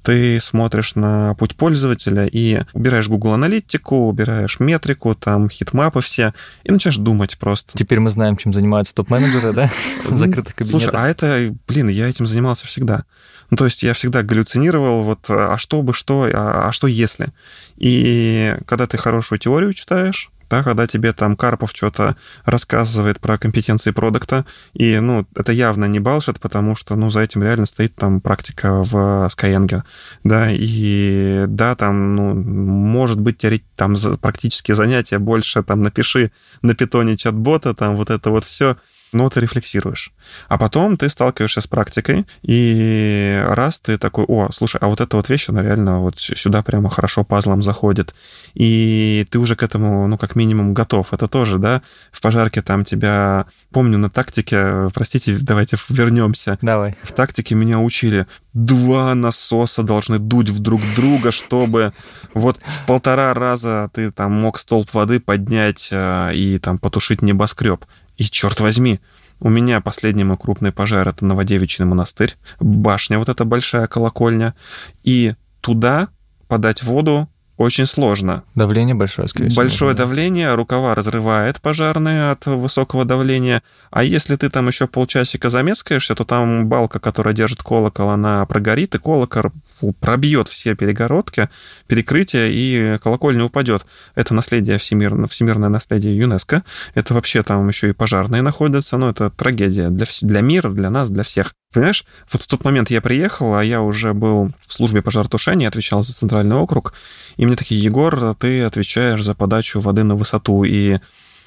ты смотришь на путь пользователя и убираешь Google Аналитику, убираешь метрику, там, heatmap ы все, и начинаешь думать просто. Теперь мы знаем, чем занимаются топ-менеджеры, да, в закрытых кабинетах. Слушай, а это, блин, я этим занимался всегда. Ну, то есть я всегда галлюцинировал, вот, а что бы, что, а, а что если? И когда ты хорошую теорию читаешь, да, когда тебе там Карпов что-то рассказывает про компетенции продукта, и, ну, это явно не балшит, потому что, ну, за этим реально стоит там практика в Skyeng, да, и да, там, ну, может быть, там практически занятия больше, там, напиши на питоне чат-бота, там, вот это вот все, но ты рефлексируешь. А потом ты сталкиваешься с практикой, и раз ты такой, о, слушай, а вот эта вот вещь, она реально вот сюда прямо хорошо пазлом заходит, и ты уже к этому, ну, как минимум готов. Это тоже, да, в пожарке там тебя... Помню на тактике, простите, давайте вернемся. Давай. В тактике меня учили, два насоса должны дуть в друг друга, чтобы вот в полтора раза ты там мог столб воды поднять э, и там потушить небоскреб. И черт возьми, у меня последний мой крупный пожар — это Новодевичий монастырь, башня вот эта большая колокольня, и туда подать воду очень сложно. Давление большое, скорее всего. Большое давление, рукава разрывает пожарные от высокого давления. А если ты там еще полчасика замескаешься, то там балка, которая держит колокол, она прогорит, и колокол пробьет все перегородки, перекрытия, и колокольня упадет. Это наследие всемирное, всемирное наследие ЮНЕСКО. Это вообще там еще и пожарные находятся. Но ну, это трагедия для, для мира, для нас, для всех. Понимаешь, вот в тот момент я приехал, а я уже был в службе пожаротушения, отвечал за центральный округ, и мне такие, Егор, ты отвечаешь за подачу воды на высоту, и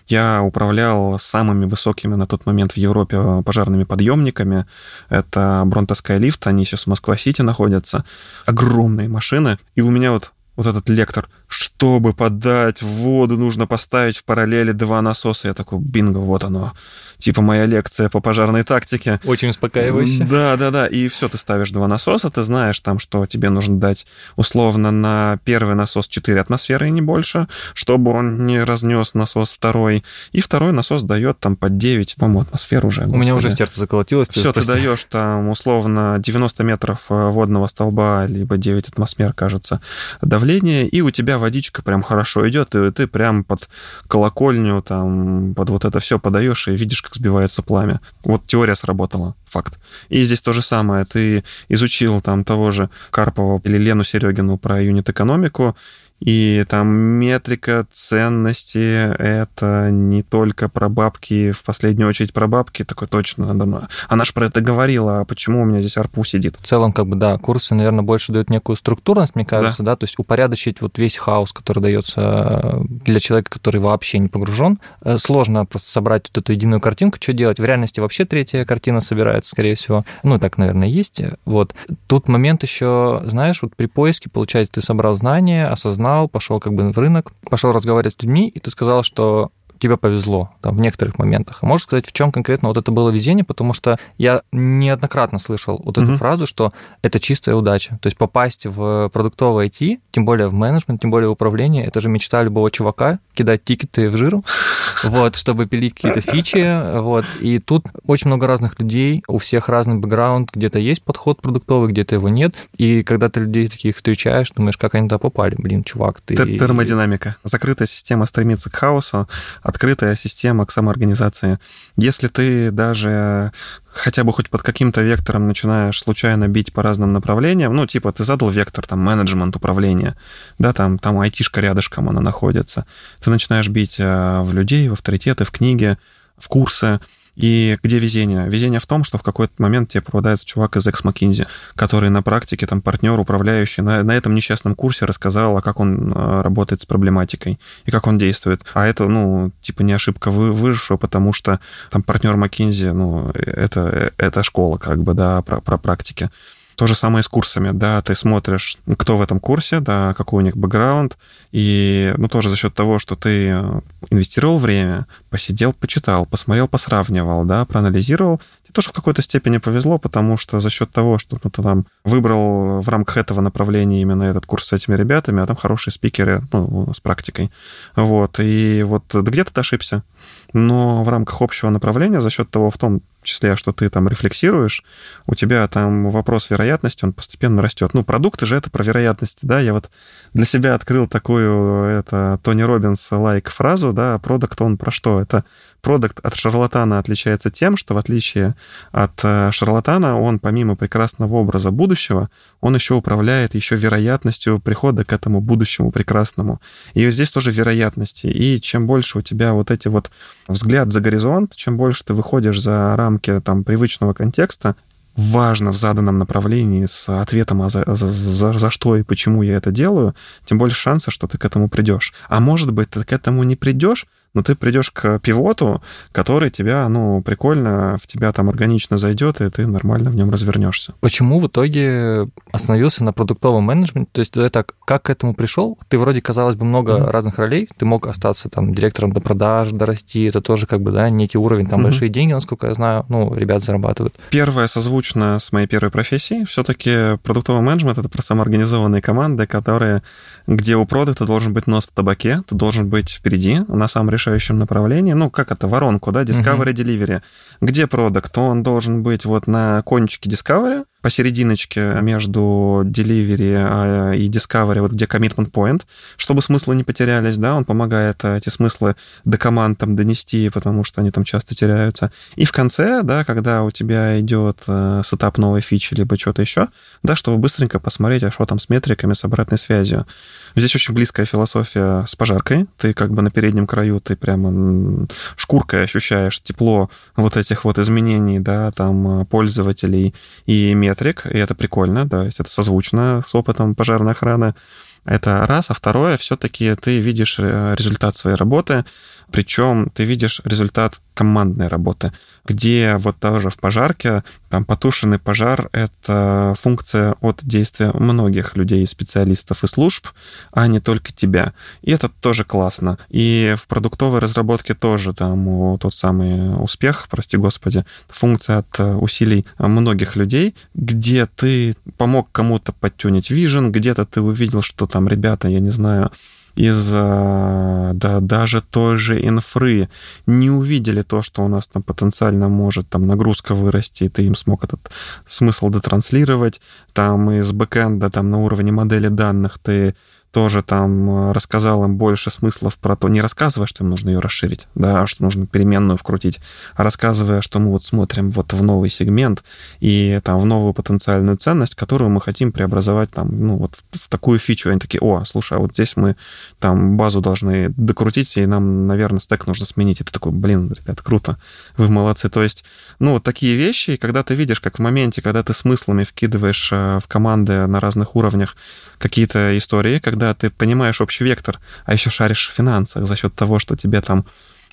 я управлял самыми высокими на тот момент в Европе пожарными подъемниками. Это Бронто Скайлифт, они сейчас в Москва-Сити находятся. Огромные машины. И у меня вот вот этот лектор, чтобы подать воду, нужно поставить в параллели два насоса. Я такой, бинго, вот оно. Типа моя лекция по пожарной тактике. Очень успокаивающе. Да, да, да. И все, ты ставишь два насоса, ты знаешь там, что тебе нужно дать условно на первый насос 4 атмосферы и не больше, чтобы он не разнес насос второй. И второй насос дает там под 9, по-моему, атмосфер уже. Господи. У меня уже сердце заколотилось. Все, ты даешь там условно 90 метров э, водного столба, либо 9 атмосфер, кажется, давление, и у тебя водичка прям хорошо идет, и ты прям под колокольню, там, под вот это все подаешь, и видишь, как сбивается пламя. Вот теория сработала, факт. И здесь то же самое. Ты изучил там того же Карпова или Лену Серегину про юнит-экономику, и там метрика ценности — это не только про бабки, в последнюю очередь про бабки, такой точно, она, она же про это говорила, а почему у меня здесь арпу сидит? В целом, как бы, да, курсы, наверное, больше дают некую структурность, мне кажется, да, да то есть упорядочить вот весь хаос, который дается для человека, который вообще не погружен. Э, сложно просто собрать вот эту единую картинку, что делать. В реальности вообще третья картина собирается, скорее всего. Ну, так, наверное, есть. Вот. Тут момент еще, знаешь, вот при поиске, получается, ты собрал знания, осознал, узнал, пошел как бы в рынок, пошел разговаривать с людьми, и ты сказал, что тебе повезло там, в некоторых моментах. А можешь сказать, в чем конкретно вот это было везение? Потому что я неоднократно слышал вот эту mm-hmm. фразу, что это чистая удача. То есть попасть в продуктовое IT, тем более в менеджмент, тем более в управление, это же мечта любого чувака, кидать тикеты в жиру, вот, чтобы пилить какие-то фичи, вот. И тут очень много разных людей, у всех разный бэкграунд, где-то есть подход продуктовый, где-то его нет. И когда ты людей таких встречаешь, думаешь, как они туда попали? Блин, чувак, ты... Термодинамика. Закрытая система стремится к хаосу, открытая система к самоорганизации. Если ты даже хотя бы хоть под каким-то вектором начинаешь случайно бить по разным направлениям, ну, типа, ты задал вектор, там, менеджмент, управление, да, там, там айтишка рядышком она находится, ты начинаешь бить э, в людей, в авторитеты, в книги, в курсы, и где везение? Везение в том, что в какой-то момент тебе попадается чувак из экс McKinsey, который на практике, там, партнер, управляющий, на, на этом несчастном курсе рассказал, а как он э, работает с проблематикой и как он действует. А это, ну, типа не ошибка вы, выжившего, потому что там партнер McKinsey, ну, это, это школа, как бы, да, про, про практики. То же самое с курсами, да, ты смотришь, кто в этом курсе, да, какой у них бэкграунд, и, ну, тоже за счет того, что ты э, инвестировал время, посидел, почитал, посмотрел, посравнивал, да, проанализировал, тебе тоже в какой-то степени повезло, потому что за счет того, что ну, ты там выбрал в рамках этого направления именно этот курс с этими ребятами, а там хорошие спикеры, ну, с практикой, вот, и вот где-то ты ошибся, но в рамках общего направления за счет того, в том числе, что ты там рефлексируешь, у тебя там вопрос вероятности, он постепенно растет. Ну, продукты же это про вероятности, да, я вот для себя открыл такую, это, Тони Робинс лайк фразу, да, продукт он про что? Это продукт от шарлатана отличается тем, что в отличие от э, шарлатана, он помимо прекрасного образа будущего, он еще управляет еще вероятностью прихода к этому будущему прекрасному. И здесь тоже вероятности. И чем больше у тебя вот эти вот взгляд за горизонт, чем больше ты выходишь за рамки там привычного контекста, важно в заданном направлении с ответом, а за, за, за, за что и почему я это делаю, тем больше шанса, что ты к этому придешь. А может быть, ты к этому не придешь, но ты придешь к пивоту, который тебя, ну, прикольно, в тебя там органично зайдет, и ты нормально в нем развернешься. Почему в итоге остановился на продуктовом менеджменте? То есть это как к этому пришел? Ты вроде, казалось бы, много mm-hmm. разных ролей, ты мог остаться там директором до продаж, дорасти, это тоже как бы, да, некий уровень, там mm-hmm. большие деньги, насколько я знаю, ну, ребят зарабатывают. Первое созвучно с моей первой профессией. Все-таки продуктовый менеджмент — это про самоорганизованные команды, которые, где у продукта должен быть нос в табаке, ты должен быть впереди, на самом решении решающем направлении, ну, как это, воронку, да, Discovery, Delivery. Где продукт? Он должен быть вот на кончике Discovery, посерединочке между delivery а, и discovery, вот где commitment point, чтобы смыслы не потерялись, да, он помогает э, эти смыслы до команд там донести, потому что они там часто теряются. И в конце, да, когда у тебя идет э, сетап новой фичи, либо что-то еще, да, чтобы быстренько посмотреть, а что там с метриками, с обратной связью. Здесь очень близкая философия с пожаркой. Ты как бы на переднем краю, ты прямо шкуркой ощущаешь тепло вот этих вот изменений, да, там э, пользователей и метрик, метрик, и это прикольно, да, это созвучно с опытом пожарной охраны. Это раз. А второе, все-таки ты видишь э, результат своей работы, причем ты видишь результат командной работы, где вот тоже в пожарке, там потушенный пожар — это функция от действия многих людей, специалистов и служб, а не только тебя. И это тоже классно. И в продуктовой разработке тоже там тот самый успех, прости господи, функция от усилий многих людей, где ты помог кому-то подтюнить вижен, где-то ты увидел, что там ребята, я не знаю, из да, даже той же инфры не увидели то, что у нас там потенциально может там нагрузка вырасти, и ты им смог этот смысл дотранслировать. Там из бэкэнда там на уровне модели данных ты тоже там э, рассказал им больше смыслов про то, не рассказывая, что им нужно ее расширить, да, а что нужно переменную вкрутить, а рассказывая, что мы вот смотрим вот в новый сегмент и там в новую потенциальную ценность, которую мы хотим преобразовать там, ну, вот в, такую фичу. Они такие, о, слушай, а вот здесь мы там базу должны докрутить, и нам, наверное, стек нужно сменить. И ты такой, блин, ребят, круто, вы молодцы. То есть, ну, вот такие вещи, когда ты видишь, как в моменте, когда ты смыслами вкидываешь э, в команды на разных уровнях какие-то истории, когда когда ты понимаешь общий вектор, а еще шаришь в финансах за счет того, что тебе там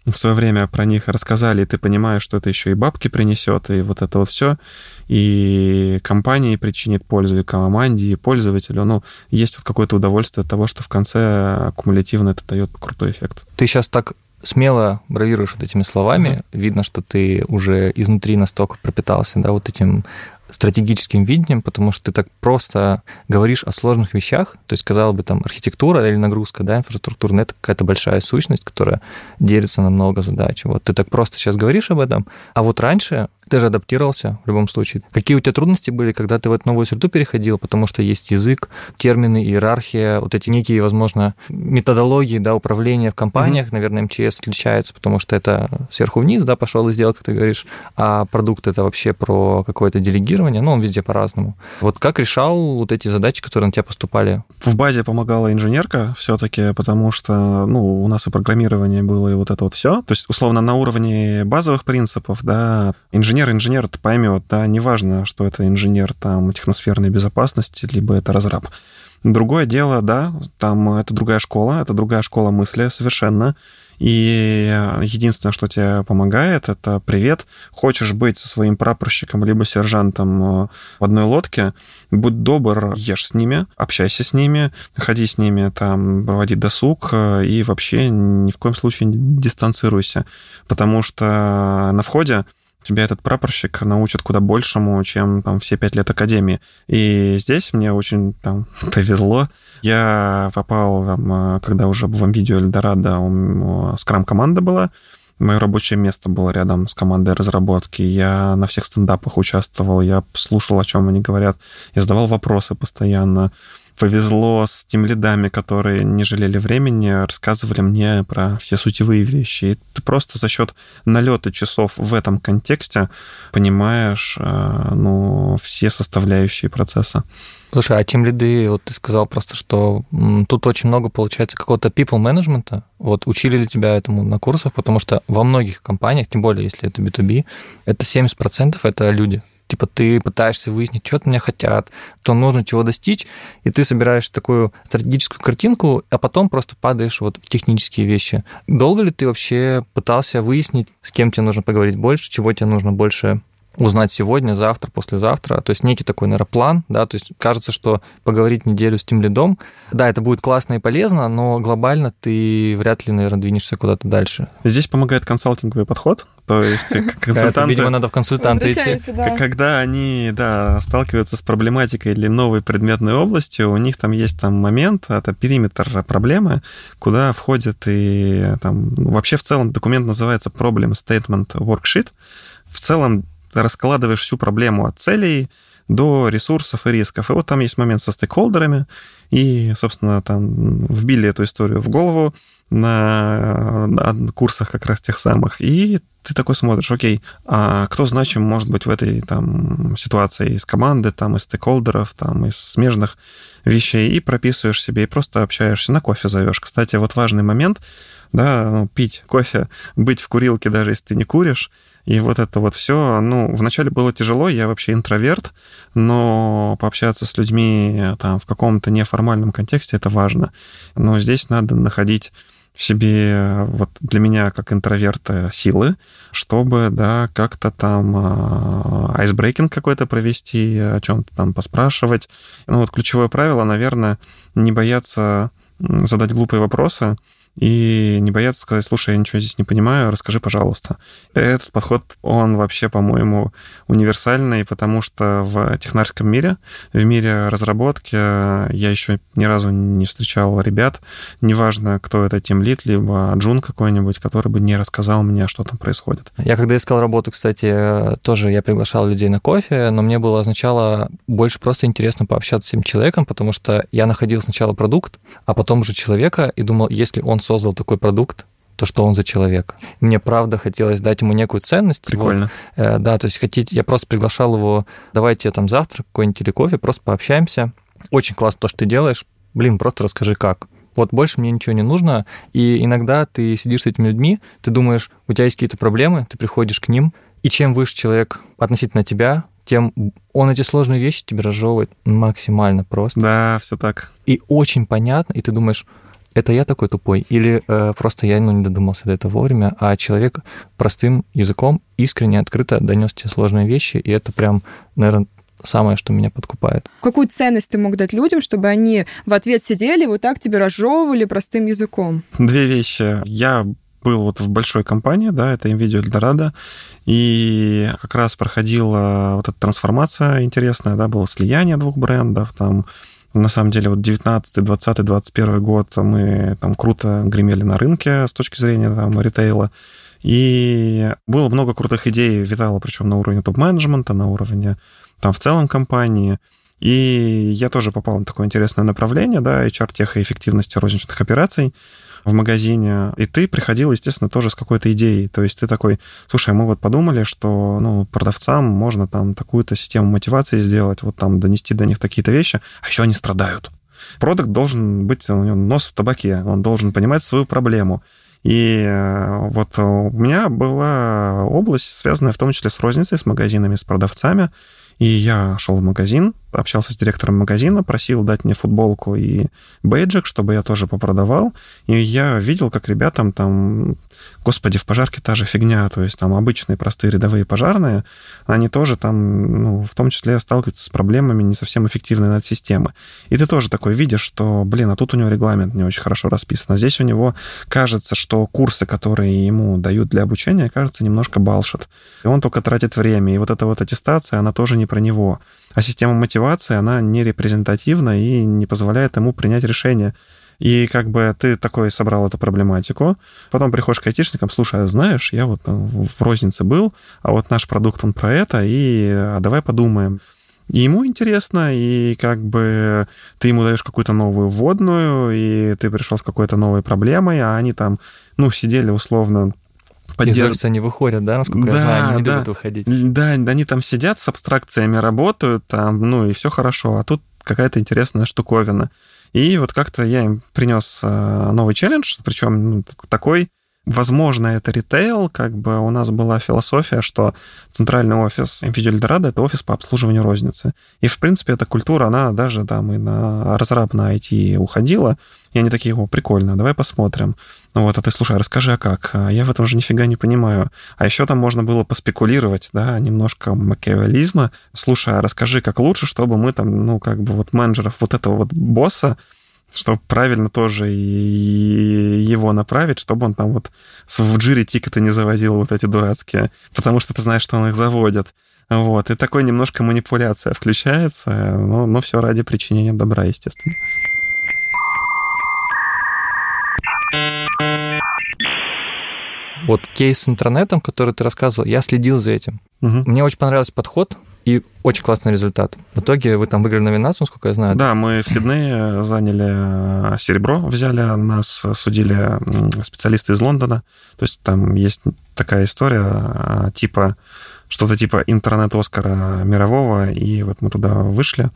в свое время про них рассказали, и ты понимаешь, что это еще и бабки принесет, и вот это вот все, и компании причинит пользу, и команде, и пользователю. Ну, есть вот какое-то удовольствие от того, что в конце аккумулятивно это дает крутой эффект. Ты сейчас так смело бравируешь вот этими словами. Mm-hmm. Видно, что ты уже изнутри настолько пропитался, да, вот этим стратегическим видением, потому что ты так просто говоришь о сложных вещах, то есть, казалось бы, там, архитектура или нагрузка, да, инфраструктурная, это какая-то большая сущность, которая делится на много задач. Вот ты так просто сейчас говоришь об этом, а вот раньше ты же адаптировался в любом случае. Какие у тебя трудности были, когда ты в эту новую среду переходил? Потому что есть язык, термины, иерархия, вот эти некие, возможно, методологии да, управления в компаниях. Mm-hmm. Наверное, МЧС отличается, потому что это сверху вниз, да, пошел и сделал, как ты говоришь. А продукт это вообще про какое-то делегирование. Ну, он везде по-разному. Вот как решал вот эти задачи, которые на тебя поступали? В базе помогала инженерка все-таки, потому что, ну, у нас и программирование было, и вот это вот все. То есть, условно, на уровне базовых принципов, да, инженер инженер инженер это поймет, да, неважно, что это инженер там техносферной безопасности, либо это разраб. Другое дело, да, там это другая школа, это другая школа мысли совершенно. И единственное, что тебе помогает, это привет. Хочешь быть со своим прапорщиком либо сержантом э, в одной лодке, будь добр, ешь с ними, общайся с ними, ходи с ними, там, проводи досуг э, и вообще ни в коем случае не дистанцируйся. Потому что на входе тебя этот прапорщик научит куда большему, чем там все пять лет академии. И здесь мне очень там повезло. Я попал, там, когда уже в видео Эльдорадо скрам-команда была, Мое рабочее место было рядом с командой разработки. Я на всех стендапах участвовал, я слушал, о чем они говорят, я задавал вопросы постоянно повезло с тем лидами, которые не жалели времени, рассказывали мне про все сутевые вещи. И ты просто за счет налета часов в этом контексте понимаешь э, ну, все составляющие процесса. Слушай, а тем лиды, вот ты сказал просто, что тут очень много получается какого-то people management. Вот учили ли тебя этому на курсах? Потому что во многих компаниях, тем более если это B2B, это 70% это люди типа ты пытаешься выяснить, что от меня хотят, то нужно чего достичь, и ты собираешь такую стратегическую картинку, а потом просто падаешь вот в технические вещи. Долго ли ты вообще пытался выяснить, с кем тебе нужно поговорить больше, чего тебе нужно больше узнать сегодня, завтра, послезавтра. То есть некий такой, наверное, план, да, то есть кажется, что поговорить неделю с тем лидом, да, это будет классно и полезно, но глобально ты вряд ли, наверное, двинешься куда-то дальше. Здесь помогает консалтинговый подход, то есть консультанты... видимо, надо в консультанты идти. Когда они, да, сталкиваются с проблематикой или новой предметной областью, у них там есть там момент, это периметр проблемы, куда входит и там... Ну, вообще в целом документ называется Problem Statement Worksheet. В целом раскладываешь всю проблему от целей до ресурсов и рисков. И вот там есть момент со стейкхолдерами, и, собственно, там вбили эту историю в голову на, на курсах как раз тех самых, и ты такой смотришь, окей, а кто значим может быть в этой там ситуации? Из команды, там, из стейкхолдеров, там, из смежных вещей, и прописываешь себе, и просто общаешься, на кофе зовешь. Кстати, вот важный момент, да, ну, пить кофе, быть в курилке, даже если ты не куришь, и вот это вот все, ну, вначале было тяжело, я вообще интроверт, но пообщаться с людьми там в каком-то неформальном контексте это важно. Но здесь надо находить в себе вот для меня как интроверта силы, чтобы, да, как-то там а, айсбрейкинг какой-то провести, о чем-то там поспрашивать. Ну вот ключевое правило, наверное, не бояться задать глупые вопросы, и не бояться сказать, слушай, я ничего здесь не понимаю, расскажи, пожалуйста. Этот подход, он вообще, по-моему, универсальный, потому что в технарском мире, в мире разработки я еще ни разу не встречал ребят, неважно, кто это, тем лид, либо джун какой-нибудь, который бы не рассказал мне, что там происходит. Я когда искал работу, кстати, тоже я приглашал людей на кофе, но мне было сначала больше просто интересно пообщаться с этим человеком, потому что я находил сначала продукт, а потом уже человека и думал, если он создал такой продукт, то что он за человек. Мне правда хотелось дать ему некую ценность. Прикольно. Вот. Э, да, то есть хотите, я просто приглашал его, давайте там завтра какой-нибудь или кофе, просто пообщаемся. Очень классно то, что ты делаешь. Блин, просто расскажи как. Вот больше мне ничего не нужно. И иногда ты сидишь с этими людьми, ты думаешь, у тебя есть какие-то проблемы, ты приходишь к ним, и чем выше человек относительно тебя, тем он эти сложные вещи тебе разжевывает максимально просто. Да, все так. И очень понятно, и ты думаешь, это я такой тупой, или э, просто я ну, не додумался до этого вовремя, а человек простым языком искренне, открыто донес тебе сложные вещи, и это прям, наверное, самое, что меня подкупает. Какую ценность ты мог дать людям, чтобы они в ответ сидели вот так тебе разжевывали простым языком? Две вещи. Я был вот в большой компании, да, это NVIDIA Eldorado, и как раз проходила вот эта трансформация интересная, да, было слияние двух брендов, там на самом деле, вот 19, 20, 21 год мы там круто гремели на рынке с точки зрения там ритейла. И было много крутых идей, витало, причем на уровне топ-менеджмента, на уровне там в целом компании. И я тоже попал на такое интересное направление, да, HR-тех и эффективности розничных операций в магазине, и ты приходил, естественно, тоже с какой-то идеей. То есть ты такой, слушай, мы вот подумали, что ну, продавцам можно там такую-то систему мотивации сделать, вот там донести до них такие-то вещи, а еще они страдают. Продукт должен быть, у него нос в табаке, он должен понимать свою проблему. И э, вот у меня была область, связанная в том числе с розницей, с магазинами, с продавцами. И я шел в магазин, общался с директором магазина, просил дать мне футболку и бейджик, чтобы я тоже попродавал. И я видел, как ребятам там, господи, в пожарке та же фигня, то есть там обычные простые рядовые пожарные, они тоже там, ну, в том числе сталкиваются с проблемами не совсем эффективной над системы. И ты тоже такой видишь, что, блин, а тут у него регламент не очень хорошо расписан. А здесь у него кажется, что курсы, которые ему дают для обучения, кажется, немножко балшат. И он только тратит время. И вот эта вот аттестация, она тоже не про него. А система мотивации, она не репрезентативна и не позволяет ему принять решение. И как бы ты такой собрал эту проблематику, потом приходишь к айтишникам, слушай, а знаешь, я вот в рознице был, а вот наш продукт, он про это, и а давай подумаем. И ему интересно, и как бы ты ему даешь какую-то новую вводную, и ты пришел с какой-то новой проблемой, а они там, ну, сидели условно поддерж... Из офиса не выходят, да, насколько да, я знаю, они не да, любят выходить. Да, они там сидят с абстракциями, работают там, ну и все хорошо, а тут какая-то интересная штуковина. И вот как-то я им принес э, новый челлендж, причем ну, такой, Возможно, это ритейл, как бы у нас была философия, что центральный офис MPG Eldorado — это офис по обслуживанию розницы. И, в принципе, эта культура, она даже там и на разраб на IT уходила, и они такие, о, прикольно, давай посмотрим. Вот, а ты, слушай, а расскажи, а как? А я в этом же нифига не понимаю. А еще там можно было поспекулировать, да, немножко макиавелизма. Слушай, а расскажи, как лучше, чтобы мы там, ну, как бы вот менеджеров вот этого вот босса чтобы правильно тоже и его направить, чтобы он там вот в джире тикеты не заводил вот эти дурацкие, потому что ты знаешь, что он их заводит. Вот, и такой немножко манипуляция включается, но, но все ради причинения добра, естественно. Вот кейс с интернетом, который ты рассказывал, я следил за этим. Угу. Мне очень понравился подход, и очень классный результат. В итоге вы там выиграли номинацию, насколько я знаю. Да, мы в Сиднее заняли э, серебро, взяли, нас судили специалисты из Лондона. То есть там есть такая история э, типа что-то типа интернет-Оскара мирового, и вот мы туда вышли,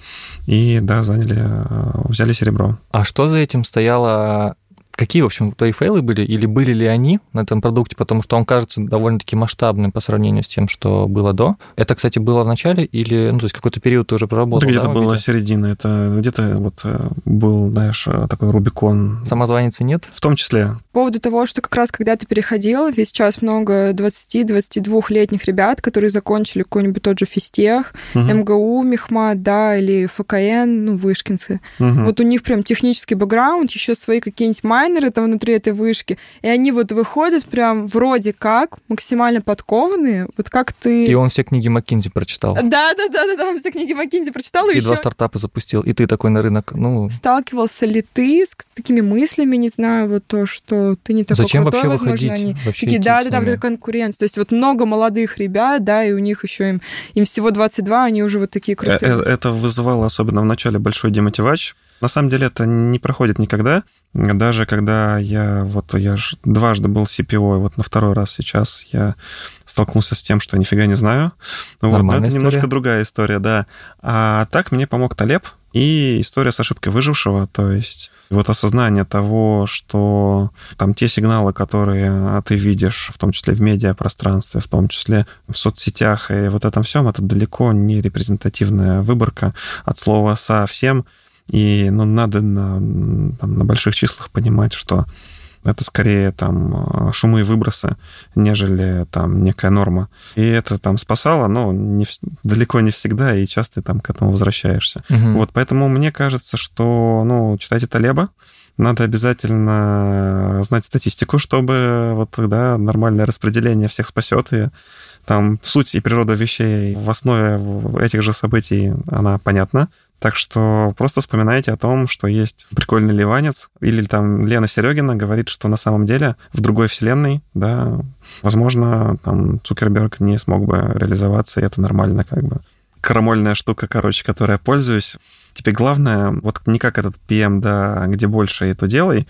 и, да, заняли, э, взяли серебро. А что за этим стояло Какие, в общем, твои фейлы были, или были ли они на этом продукте, потому что он кажется довольно-таки масштабным по сравнению с тем, что было до. Это, кстати, было в начале или, ну, то есть какой-то период ты уже проработал? Это где-то да, была середина, это где-то вот э, был, знаешь, э, такой Рубикон. Самозванницы нет? В том числе. По поводу того, что как раз когда ты переходил, ведь сейчас много 20-22-летних ребят, которые закончили какой-нибудь тот же физтех, угу. МГУ, Мехмат, да, или ФКН, ну, вышкинцы. Угу. Вот у них прям технический бэкграунд, еще свои какие-нибудь майнеры там внутри этой вышки, и они вот выходят прям вроде как максимально подкованные, вот как ты... И он все книги Маккинзи прочитал. Да-да-да, он все книги Маккинзи прочитал. И, и еще... два стартапа запустил, и ты такой на рынок, ну... Сталкивался ли ты с такими мыслями, не знаю, вот то, что ты не такой Зачем крутой, вообще возможно, выходить? они вообще такие, да-да-да, вот эта конкуренция. То есть вот много молодых ребят, да, и у них еще им, им всего 22, они уже вот такие крутые. Э, это вызывало особенно в начале большой демотивач, на самом деле это не проходит никогда. Даже когда я вот я ж дважды был CPO, и вот на второй раз сейчас я столкнулся с тем, что нифига не знаю. Вот, но это история. немножко другая история, да. А так мне помог Талеб и история с ошибкой выжившего, то есть вот осознание того, что там те сигналы, которые ты видишь, в том числе в медиапространстве, в том числе в соцсетях и вот этом всем, это далеко не репрезентативная выборка от слова совсем. И ну, надо на, там, на больших числах понимать, что это скорее там шумы и выбросы, нежели там некая норма. И это там спасало, но не, далеко не всегда, и часто там к этому возвращаешься. Угу. Вот, поэтому мне кажется, что, ну, читайте Талеба, надо обязательно знать статистику, чтобы вот тогда нормальное распределение всех спасет, и там суть и природа вещей в основе этих же событий, она понятна. Так что просто вспоминайте о том, что есть прикольный ливанец. Или там Лена Серегина говорит, что на самом деле в другой вселенной, да, возможно, там Цукерберг не смог бы реализоваться, и это нормально как бы. Карамольная штука, короче, которой я пользуюсь. Теперь главное, вот не как этот PM, да, где больше, и то делай,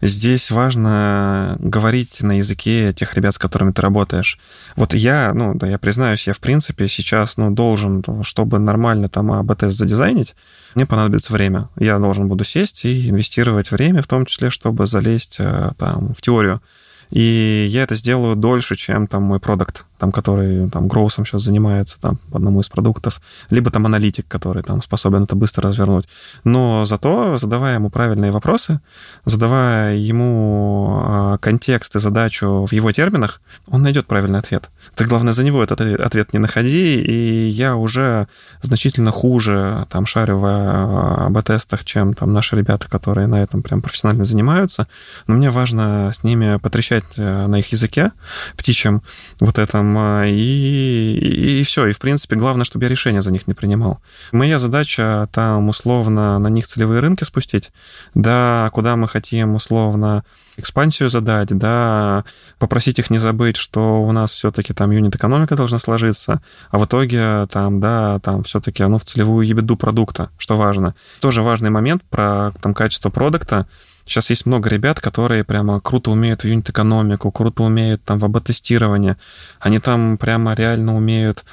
Здесь важно говорить на языке тех ребят, с которыми ты работаешь. Вот я, ну, да, я признаюсь, я, в принципе, сейчас, ну, должен, чтобы нормально там АБТС задизайнить, мне понадобится время. Я должен буду сесть и инвестировать время, в том числе, чтобы залезть э, там в теорию. И я это сделаю дольше, чем там мой продукт. Там, который там гроусом сейчас занимается там, по одному из продуктов, либо там аналитик, который там способен это быстро развернуть. Но зато, задавая ему правильные вопросы, задавая ему а, контекст и задачу в его терминах, он найдет правильный ответ. Ты, главное, за него этот ответ не находи, и я уже значительно хуже там шарю в АБ-тестах, чем там наши ребята, которые на этом прям профессионально занимаются. Но мне важно с ними потрещать э, на их языке, птичьем вот этом, э, и, и, и все. И, в принципе, главное, чтобы я решение за них не принимал. Моя задача там условно на них целевые рынки спустить, да, куда мы хотим условно экспансию задать, да, попросить их не забыть, что у нас все-таки там юнит-экономика должна сложиться, а в итоге там, да, там все-таки оно в целевую ебеду продукта, что важно. Тоже важный момент про там качество продукта, Сейчас есть много ребят, которые прямо круто умеют в юнит-экономику, круто умеют там в АБ-тестирование. Они там прямо реально умеют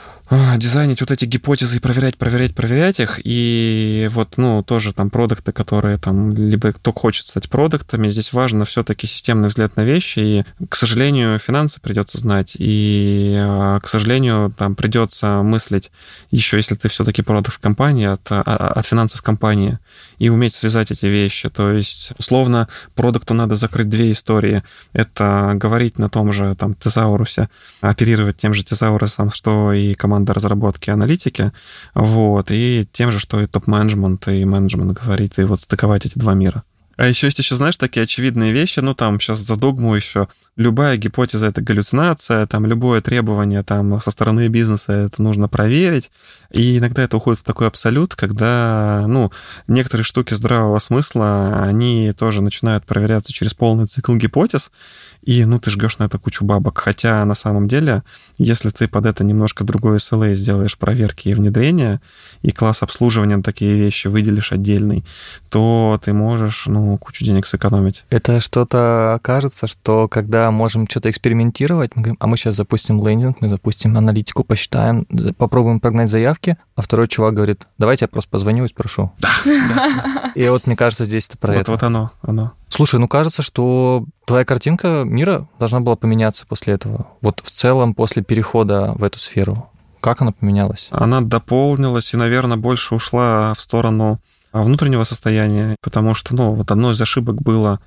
дизайнить вот эти гипотезы и проверять, проверять, проверять их. И вот, ну, тоже там продукты, которые там, либо кто хочет стать продуктами, здесь важно все-таки системный взгляд на вещи. И, к сожалению, финансы придется знать. И, а, к сожалению, там придется мыслить еще, если ты все-таки продукт компании, от, а, от финансов компании, и уметь связать эти вещи. То есть, условно, продукту надо закрыть две истории. Это говорить на том же там тезаурусе, оперировать тем же тезаурусом, что и команда команда разработки аналитики, вот, и тем же, что и топ-менеджмент, и менеджмент говорит, и вот стыковать эти два мира. А еще есть еще, знаешь, такие очевидные вещи, ну там сейчас за догму еще любая гипотеза — это галлюцинация, там любое требование там со стороны бизнеса это нужно проверить. И иногда это уходит в такой абсолют, когда, ну, некоторые штуки здравого смысла, они тоже начинают проверяться через полный цикл гипотез, и, ну, ты жгешь на это кучу бабок. Хотя, на самом деле, если ты под это немножко другой SLA сделаешь проверки и внедрения, и класс обслуживания на такие вещи выделишь отдельный, то ты можешь, ну, кучу денег сэкономить. Это что-то кажется, что когда можем что-то экспериментировать. Мы говорим, а мы сейчас запустим лендинг, мы запустим аналитику, посчитаем, попробуем прогнать заявки, а второй чувак говорит, давайте я просто позвоню и спрошу. Да. И вот мне кажется, здесь это про это. Вот оно, оно. Слушай, ну кажется, что твоя картинка мира должна была поменяться после этого. Вот в целом после перехода в эту сферу. Как она поменялась? Она дополнилась и, наверное, больше ушла в сторону внутреннего состояния, потому что, ну, вот одно из ошибок было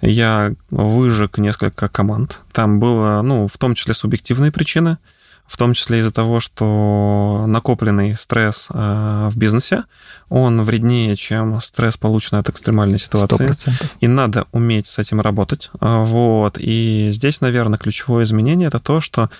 я выжег несколько команд. Там было, ну, в том числе субъективные причины, в том числе из-за того, что накопленный стресс э, в бизнесе, он вреднее, чем стресс, полученный от экстремальной ситуации. 100%. И надо уметь с этим работать. Вот. И здесь, наверное, ключевое изменение это то, что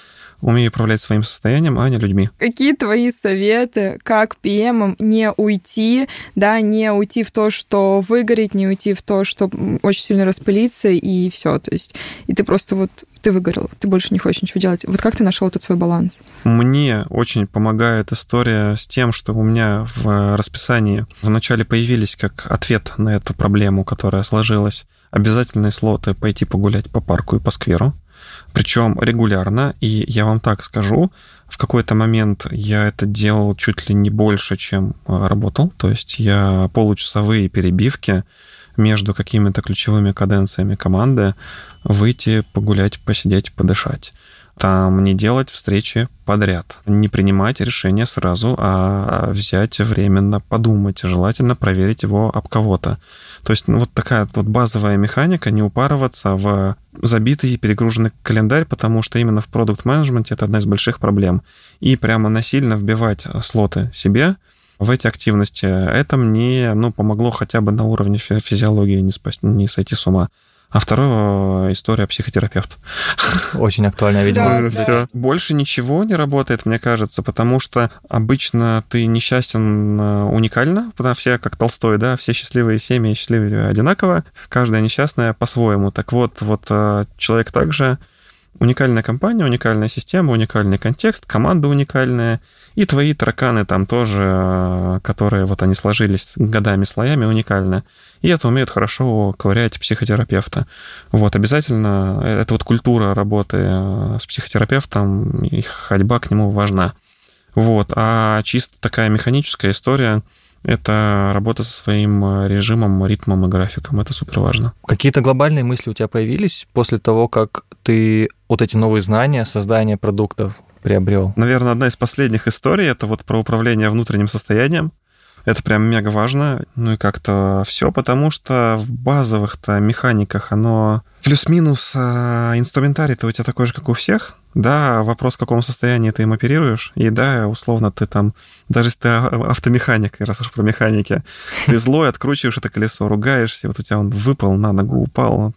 умею управлять своим состоянием, а не людьми. Какие твои советы, как PM не уйти, да, не уйти в то, что выгореть, не уйти в то, что очень сильно распылиться, и все. То есть, и ты просто вот, ты выгорел, ты больше не хочешь ничего делать. Вот как ты нашел этот свой баланс? Мне очень помогает история с тем, что у меня в расписании вначале появились как ответ на эту проблему, которая сложилась, обязательные слоты пойти погулять по парку и по скверу причем регулярно, и я вам так скажу, в какой-то момент я это делал чуть ли не больше, чем э, работал, то есть я получасовые перебивки между какими-то ключевыми каденциями команды выйти, погулять, посидеть, подышать там не делать встречи подряд, не принимать решение сразу, а взять временно подумать, желательно проверить его об кого-то. То есть ну, вот такая вот базовая механика, не упарываться в забитый и перегруженный календарь, потому что именно в продукт менеджменте это одна из больших проблем. И прямо насильно вбивать слоты себе, в эти активности. Это мне ну, помогло хотя бы на уровне физиологии не, спасти, не сойти с ума а вторая история психотерапевт. Очень актуальная, видимо. Да, Все. Больше ничего не работает, мне кажется, потому что обычно ты несчастен э, уникально, потому что все как Толстой, да, все счастливые семьи счастливые одинаково, каждая несчастная по-своему. Так вот, вот э, человек также уникальная компания, уникальная система, уникальный контекст, команда уникальная, и твои тараканы там тоже, э, которые вот они сложились годами слоями, уникальны. И это умеют хорошо ковырять психотерапевта. Вот, обязательно, э, это вот культура работы э, с психотерапевтом, и ходьба к нему важна. Вот, а чисто такая механическая история, это работа со своим режимом, ритмом и графиком. Это супер важно. Какие-то глобальные мысли у тебя появились после того, как ты вот эти новые знания, создание продуктов приобрел? Наверное, одна из последних историй это вот про управление внутренним состоянием. Это прям мега важно. Ну и как-то все, потому что в базовых-то механиках оно плюс-минус а инструментарий-то у тебя такой же, как у всех. Да, вопрос, в каком состоянии ты им оперируешь. И да, условно, ты там, даже если ты автомеханик, раз уж про механики, ты злой, откручиваешь это колесо, ругаешься, вот у тебя он выпал, на ногу упал.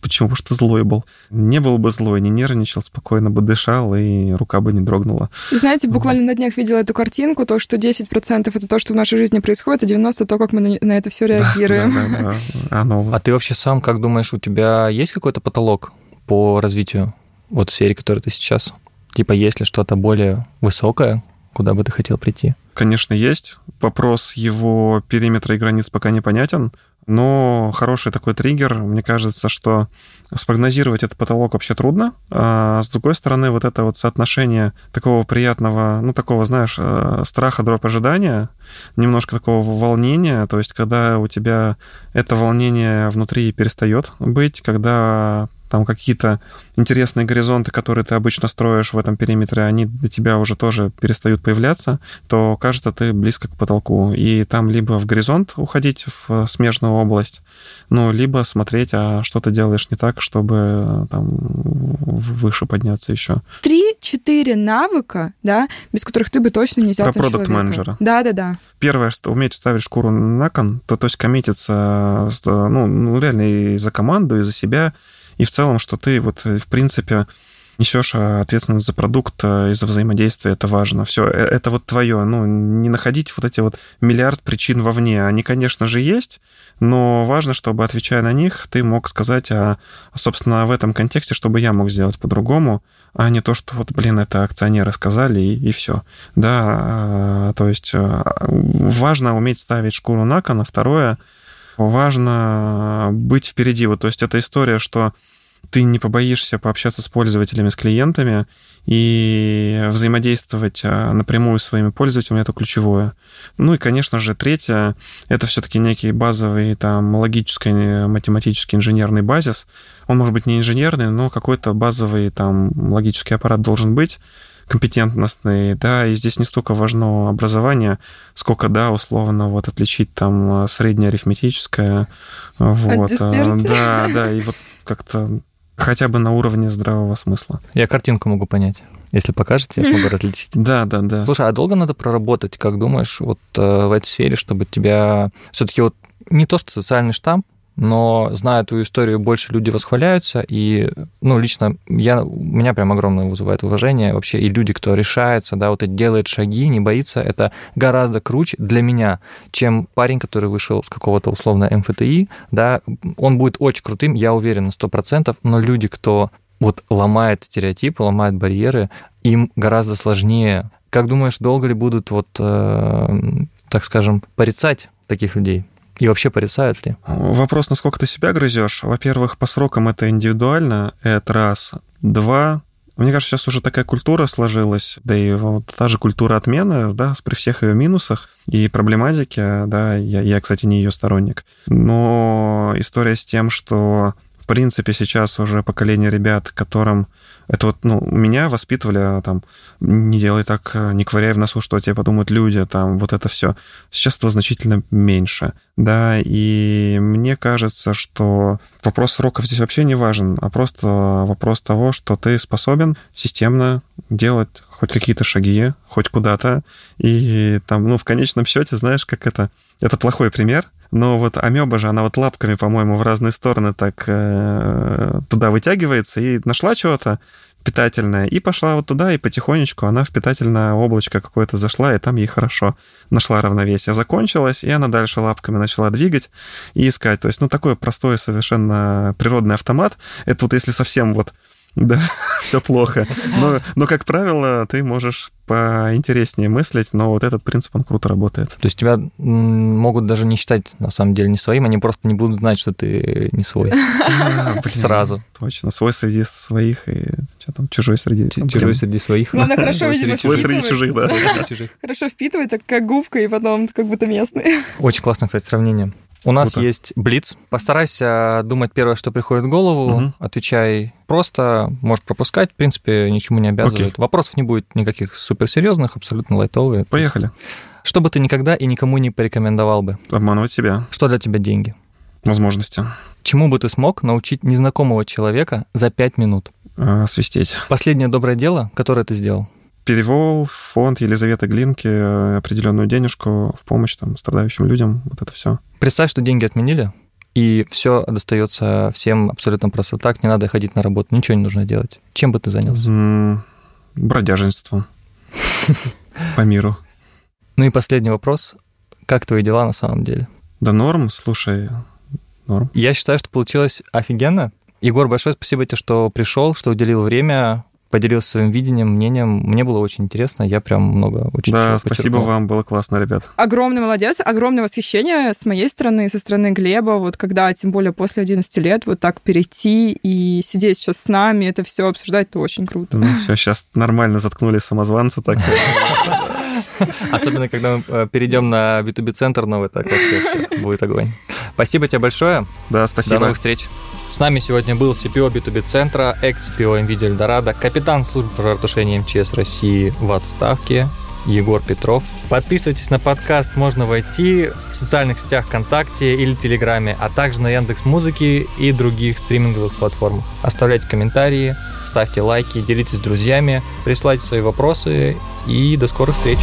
Почему? Потому что ты злой был. Не был бы злой, не нервничал, спокойно бы дышал, и рука бы не дрогнула. Знаете, буквально на днях видела эту картинку, то, что 10% это то, что в нашей жизни происходит, а 90% то, как мы на это все реагируем. Да, да, да. Оно... А ты вообще сам, как думаешь, у тебя есть какой-то потолок по развитию? Вот в сфере, которой ты сейчас? Типа, есть ли что-то более высокое, куда бы ты хотел прийти? Конечно, есть. Вопрос его периметра и границ пока непонятен, но хороший такой триггер, мне кажется, что спрогнозировать этот потолок вообще трудно. А с другой стороны, вот это вот соотношение такого приятного, ну, такого, знаешь, э, страха, дробь ожидания, немножко такого волнения, то есть когда у тебя это волнение внутри перестает быть, когда там какие-то интересные горизонты, которые ты обычно строишь в этом периметре, они для тебя уже тоже перестают появляться, то кажется, ты близко к потолку. И там либо в горизонт уходить в смежную область, ну, либо смотреть, а что ты делаешь не так, чтобы там выше подняться еще. Три-четыре навыка, да, без которых ты бы точно не взял Про продукт менеджера. Да, да, да. Первое, что уметь ставить шкуру на кон, то, то есть коммититься, ну, ну, реально и за команду, и за себя, и в целом, что ты вот, э, в принципе, несешь а, ответственность за продукт э, и за взаимодействие, это важно. Все, э, это вот твое. Ну, не находить вот эти вот миллиард причин вовне. Они, конечно же, есть, но важно, чтобы, отвечая на них, ты мог сказать, а, собственно, в этом контексте, чтобы я мог сделать по-другому, а не то, что вот, блин, это акционеры сказали, и, и все. Да, то есть важно уметь ставить шкуру на кон, а второе — важно быть впереди. Вот, то есть это история, что ты не побоишься пообщаться с пользователями, с клиентами и взаимодействовать а, напрямую с своими пользователями, это ключевое. Ну и, конечно же, третье, это все-таки некий базовый там логический, математический, инженерный базис. Он может быть не инженерный, но какой-то базовый там логический аппарат должен быть компетентностный, да, и здесь не столько важно образование, сколько, да, условно, вот отличить там среднее арифметическое, вот, От да, да, и вот как-то хотя бы на уровне здравого смысла. Я картинку могу понять. Если покажете, я смогу различить. Да, да, да. Слушай, а долго надо проработать, как думаешь, вот э, в этой сфере, чтобы тебя все-таки вот не то, что социальный штамп, но зная твою историю, больше люди восхваляются, и, ну, лично я, меня прям огромное вызывает уважение вообще, и люди, кто решается, да, вот это делает шаги, не боится, это гораздо круче для меня, чем парень, который вышел с какого-то условно МФТИ, да, он будет очень крутым, я уверен на 100%, но люди, кто вот ломает стереотипы, ломает барьеры, им гораздо сложнее. Как думаешь, долго ли будут вот, э, так скажем, порицать таких людей? И вообще порицают ли? Вопрос, насколько ты себя грызешь. Во-первых, по срокам это индивидуально, это раз. Два, мне кажется, сейчас уже такая культура сложилась, да и вот та же культура отмены, да, при всех ее минусах и проблематике, да, я, я, кстати, не ее сторонник. Но история с тем, что в принципе, сейчас уже поколение ребят, которым это вот, ну, меня воспитывали а, там, не делай так, не ковыряй в носу, что тебе подумают люди, там, вот это все. Сейчас этого значительно меньше, да, и мне кажется, что вопрос сроков здесь вообще не важен, а просто вопрос того, что ты способен системно делать хоть какие-то шаги, хоть куда-то, и там, ну, в конечном счете, знаешь, как это... Это плохой пример, но вот амеба же, она вот лапками, по-моему, в разные стороны так э, туда вытягивается и нашла чего-то питательное, и пошла вот туда, и потихонечку она в питательное облачко какое-то зашла, и там ей хорошо нашла равновесие. Закончилась, и она дальше лапками начала двигать и искать. То есть, ну, такой простой совершенно природный автомат. Это вот если совсем вот да, все плохо. Но, но, как правило, ты можешь поинтереснее мыслить, но вот этот принцип, он круто работает. То есть тебя могут даже не считать, на самом деле, не своим, они просто не будут знать, что ты не свой. Сразу. Точно. Свой среди своих и что там, чужой среди... Чужой среди своих. Главное, хорошо, видимо, Свой среди чужих, да. Хорошо впитывать, так как губка, и потом как будто местный. Очень классное, кстати, сравнение. У нас Круто. есть блиц. Постарайся думать первое, что приходит в голову. Мгм. Отвечай просто. Можешь пропускать. В принципе, ничему не обязывает. Окей. Вопросов не будет никаких суперсерьезных, абсолютно лайтовые. Поехали. Что бы ты никогда и никому не порекомендовал бы? Обманывать себя. Что для тебя деньги? Возможности. Чему бы ты смог научить незнакомого человека за пять минут? А, свистеть. Последнее доброе дело, которое ты сделал. Перевел в фонд Елизаветы Глинки э, определенную денежку в помощь там, страдающим людям. Вот это все. Представь, что деньги отменили, и все достается всем абсолютно просто так, не надо ходить на работу, ничего не нужно делать. Чем бы ты занялся? Бродяженством. По миру. Ну и последний вопрос. Как твои дела на самом деле? Да норм, слушай, норм. Я считаю, что получилось офигенно. Егор, большое спасибо тебе, что пришел, что уделил время, поделился своим видением, мнением. Мне было очень интересно, я прям много очень Да, спасибо почерпнул. вам, было классно, ребят. Огромный молодец, огромное восхищение с моей стороны, со стороны Глеба, вот когда, тем более после 11 лет, вот так перейти и сидеть сейчас с нами, это все обсуждать, это очень круто. Ну все, сейчас нормально заткнули самозванца так. Особенно, когда мы э, перейдем на B2B-центр новый, так вообще все будет огонь. Спасибо тебе большое. Да, До спасибо. новых встреч. С нами сегодня был CPO B2B центра, экс-CPO NVIDIA Эльдорадо, капитан службы пожаротушения МЧС России в отставке Егор Петров. Подписывайтесь на подкаст «Можно войти» в социальных сетях ВКонтакте или Телеграме, а также на Яндекс Музыки и других стриминговых платформах. Оставляйте комментарии, ставьте лайки, делитесь с друзьями, присылайте свои вопросы и до скорых встреч.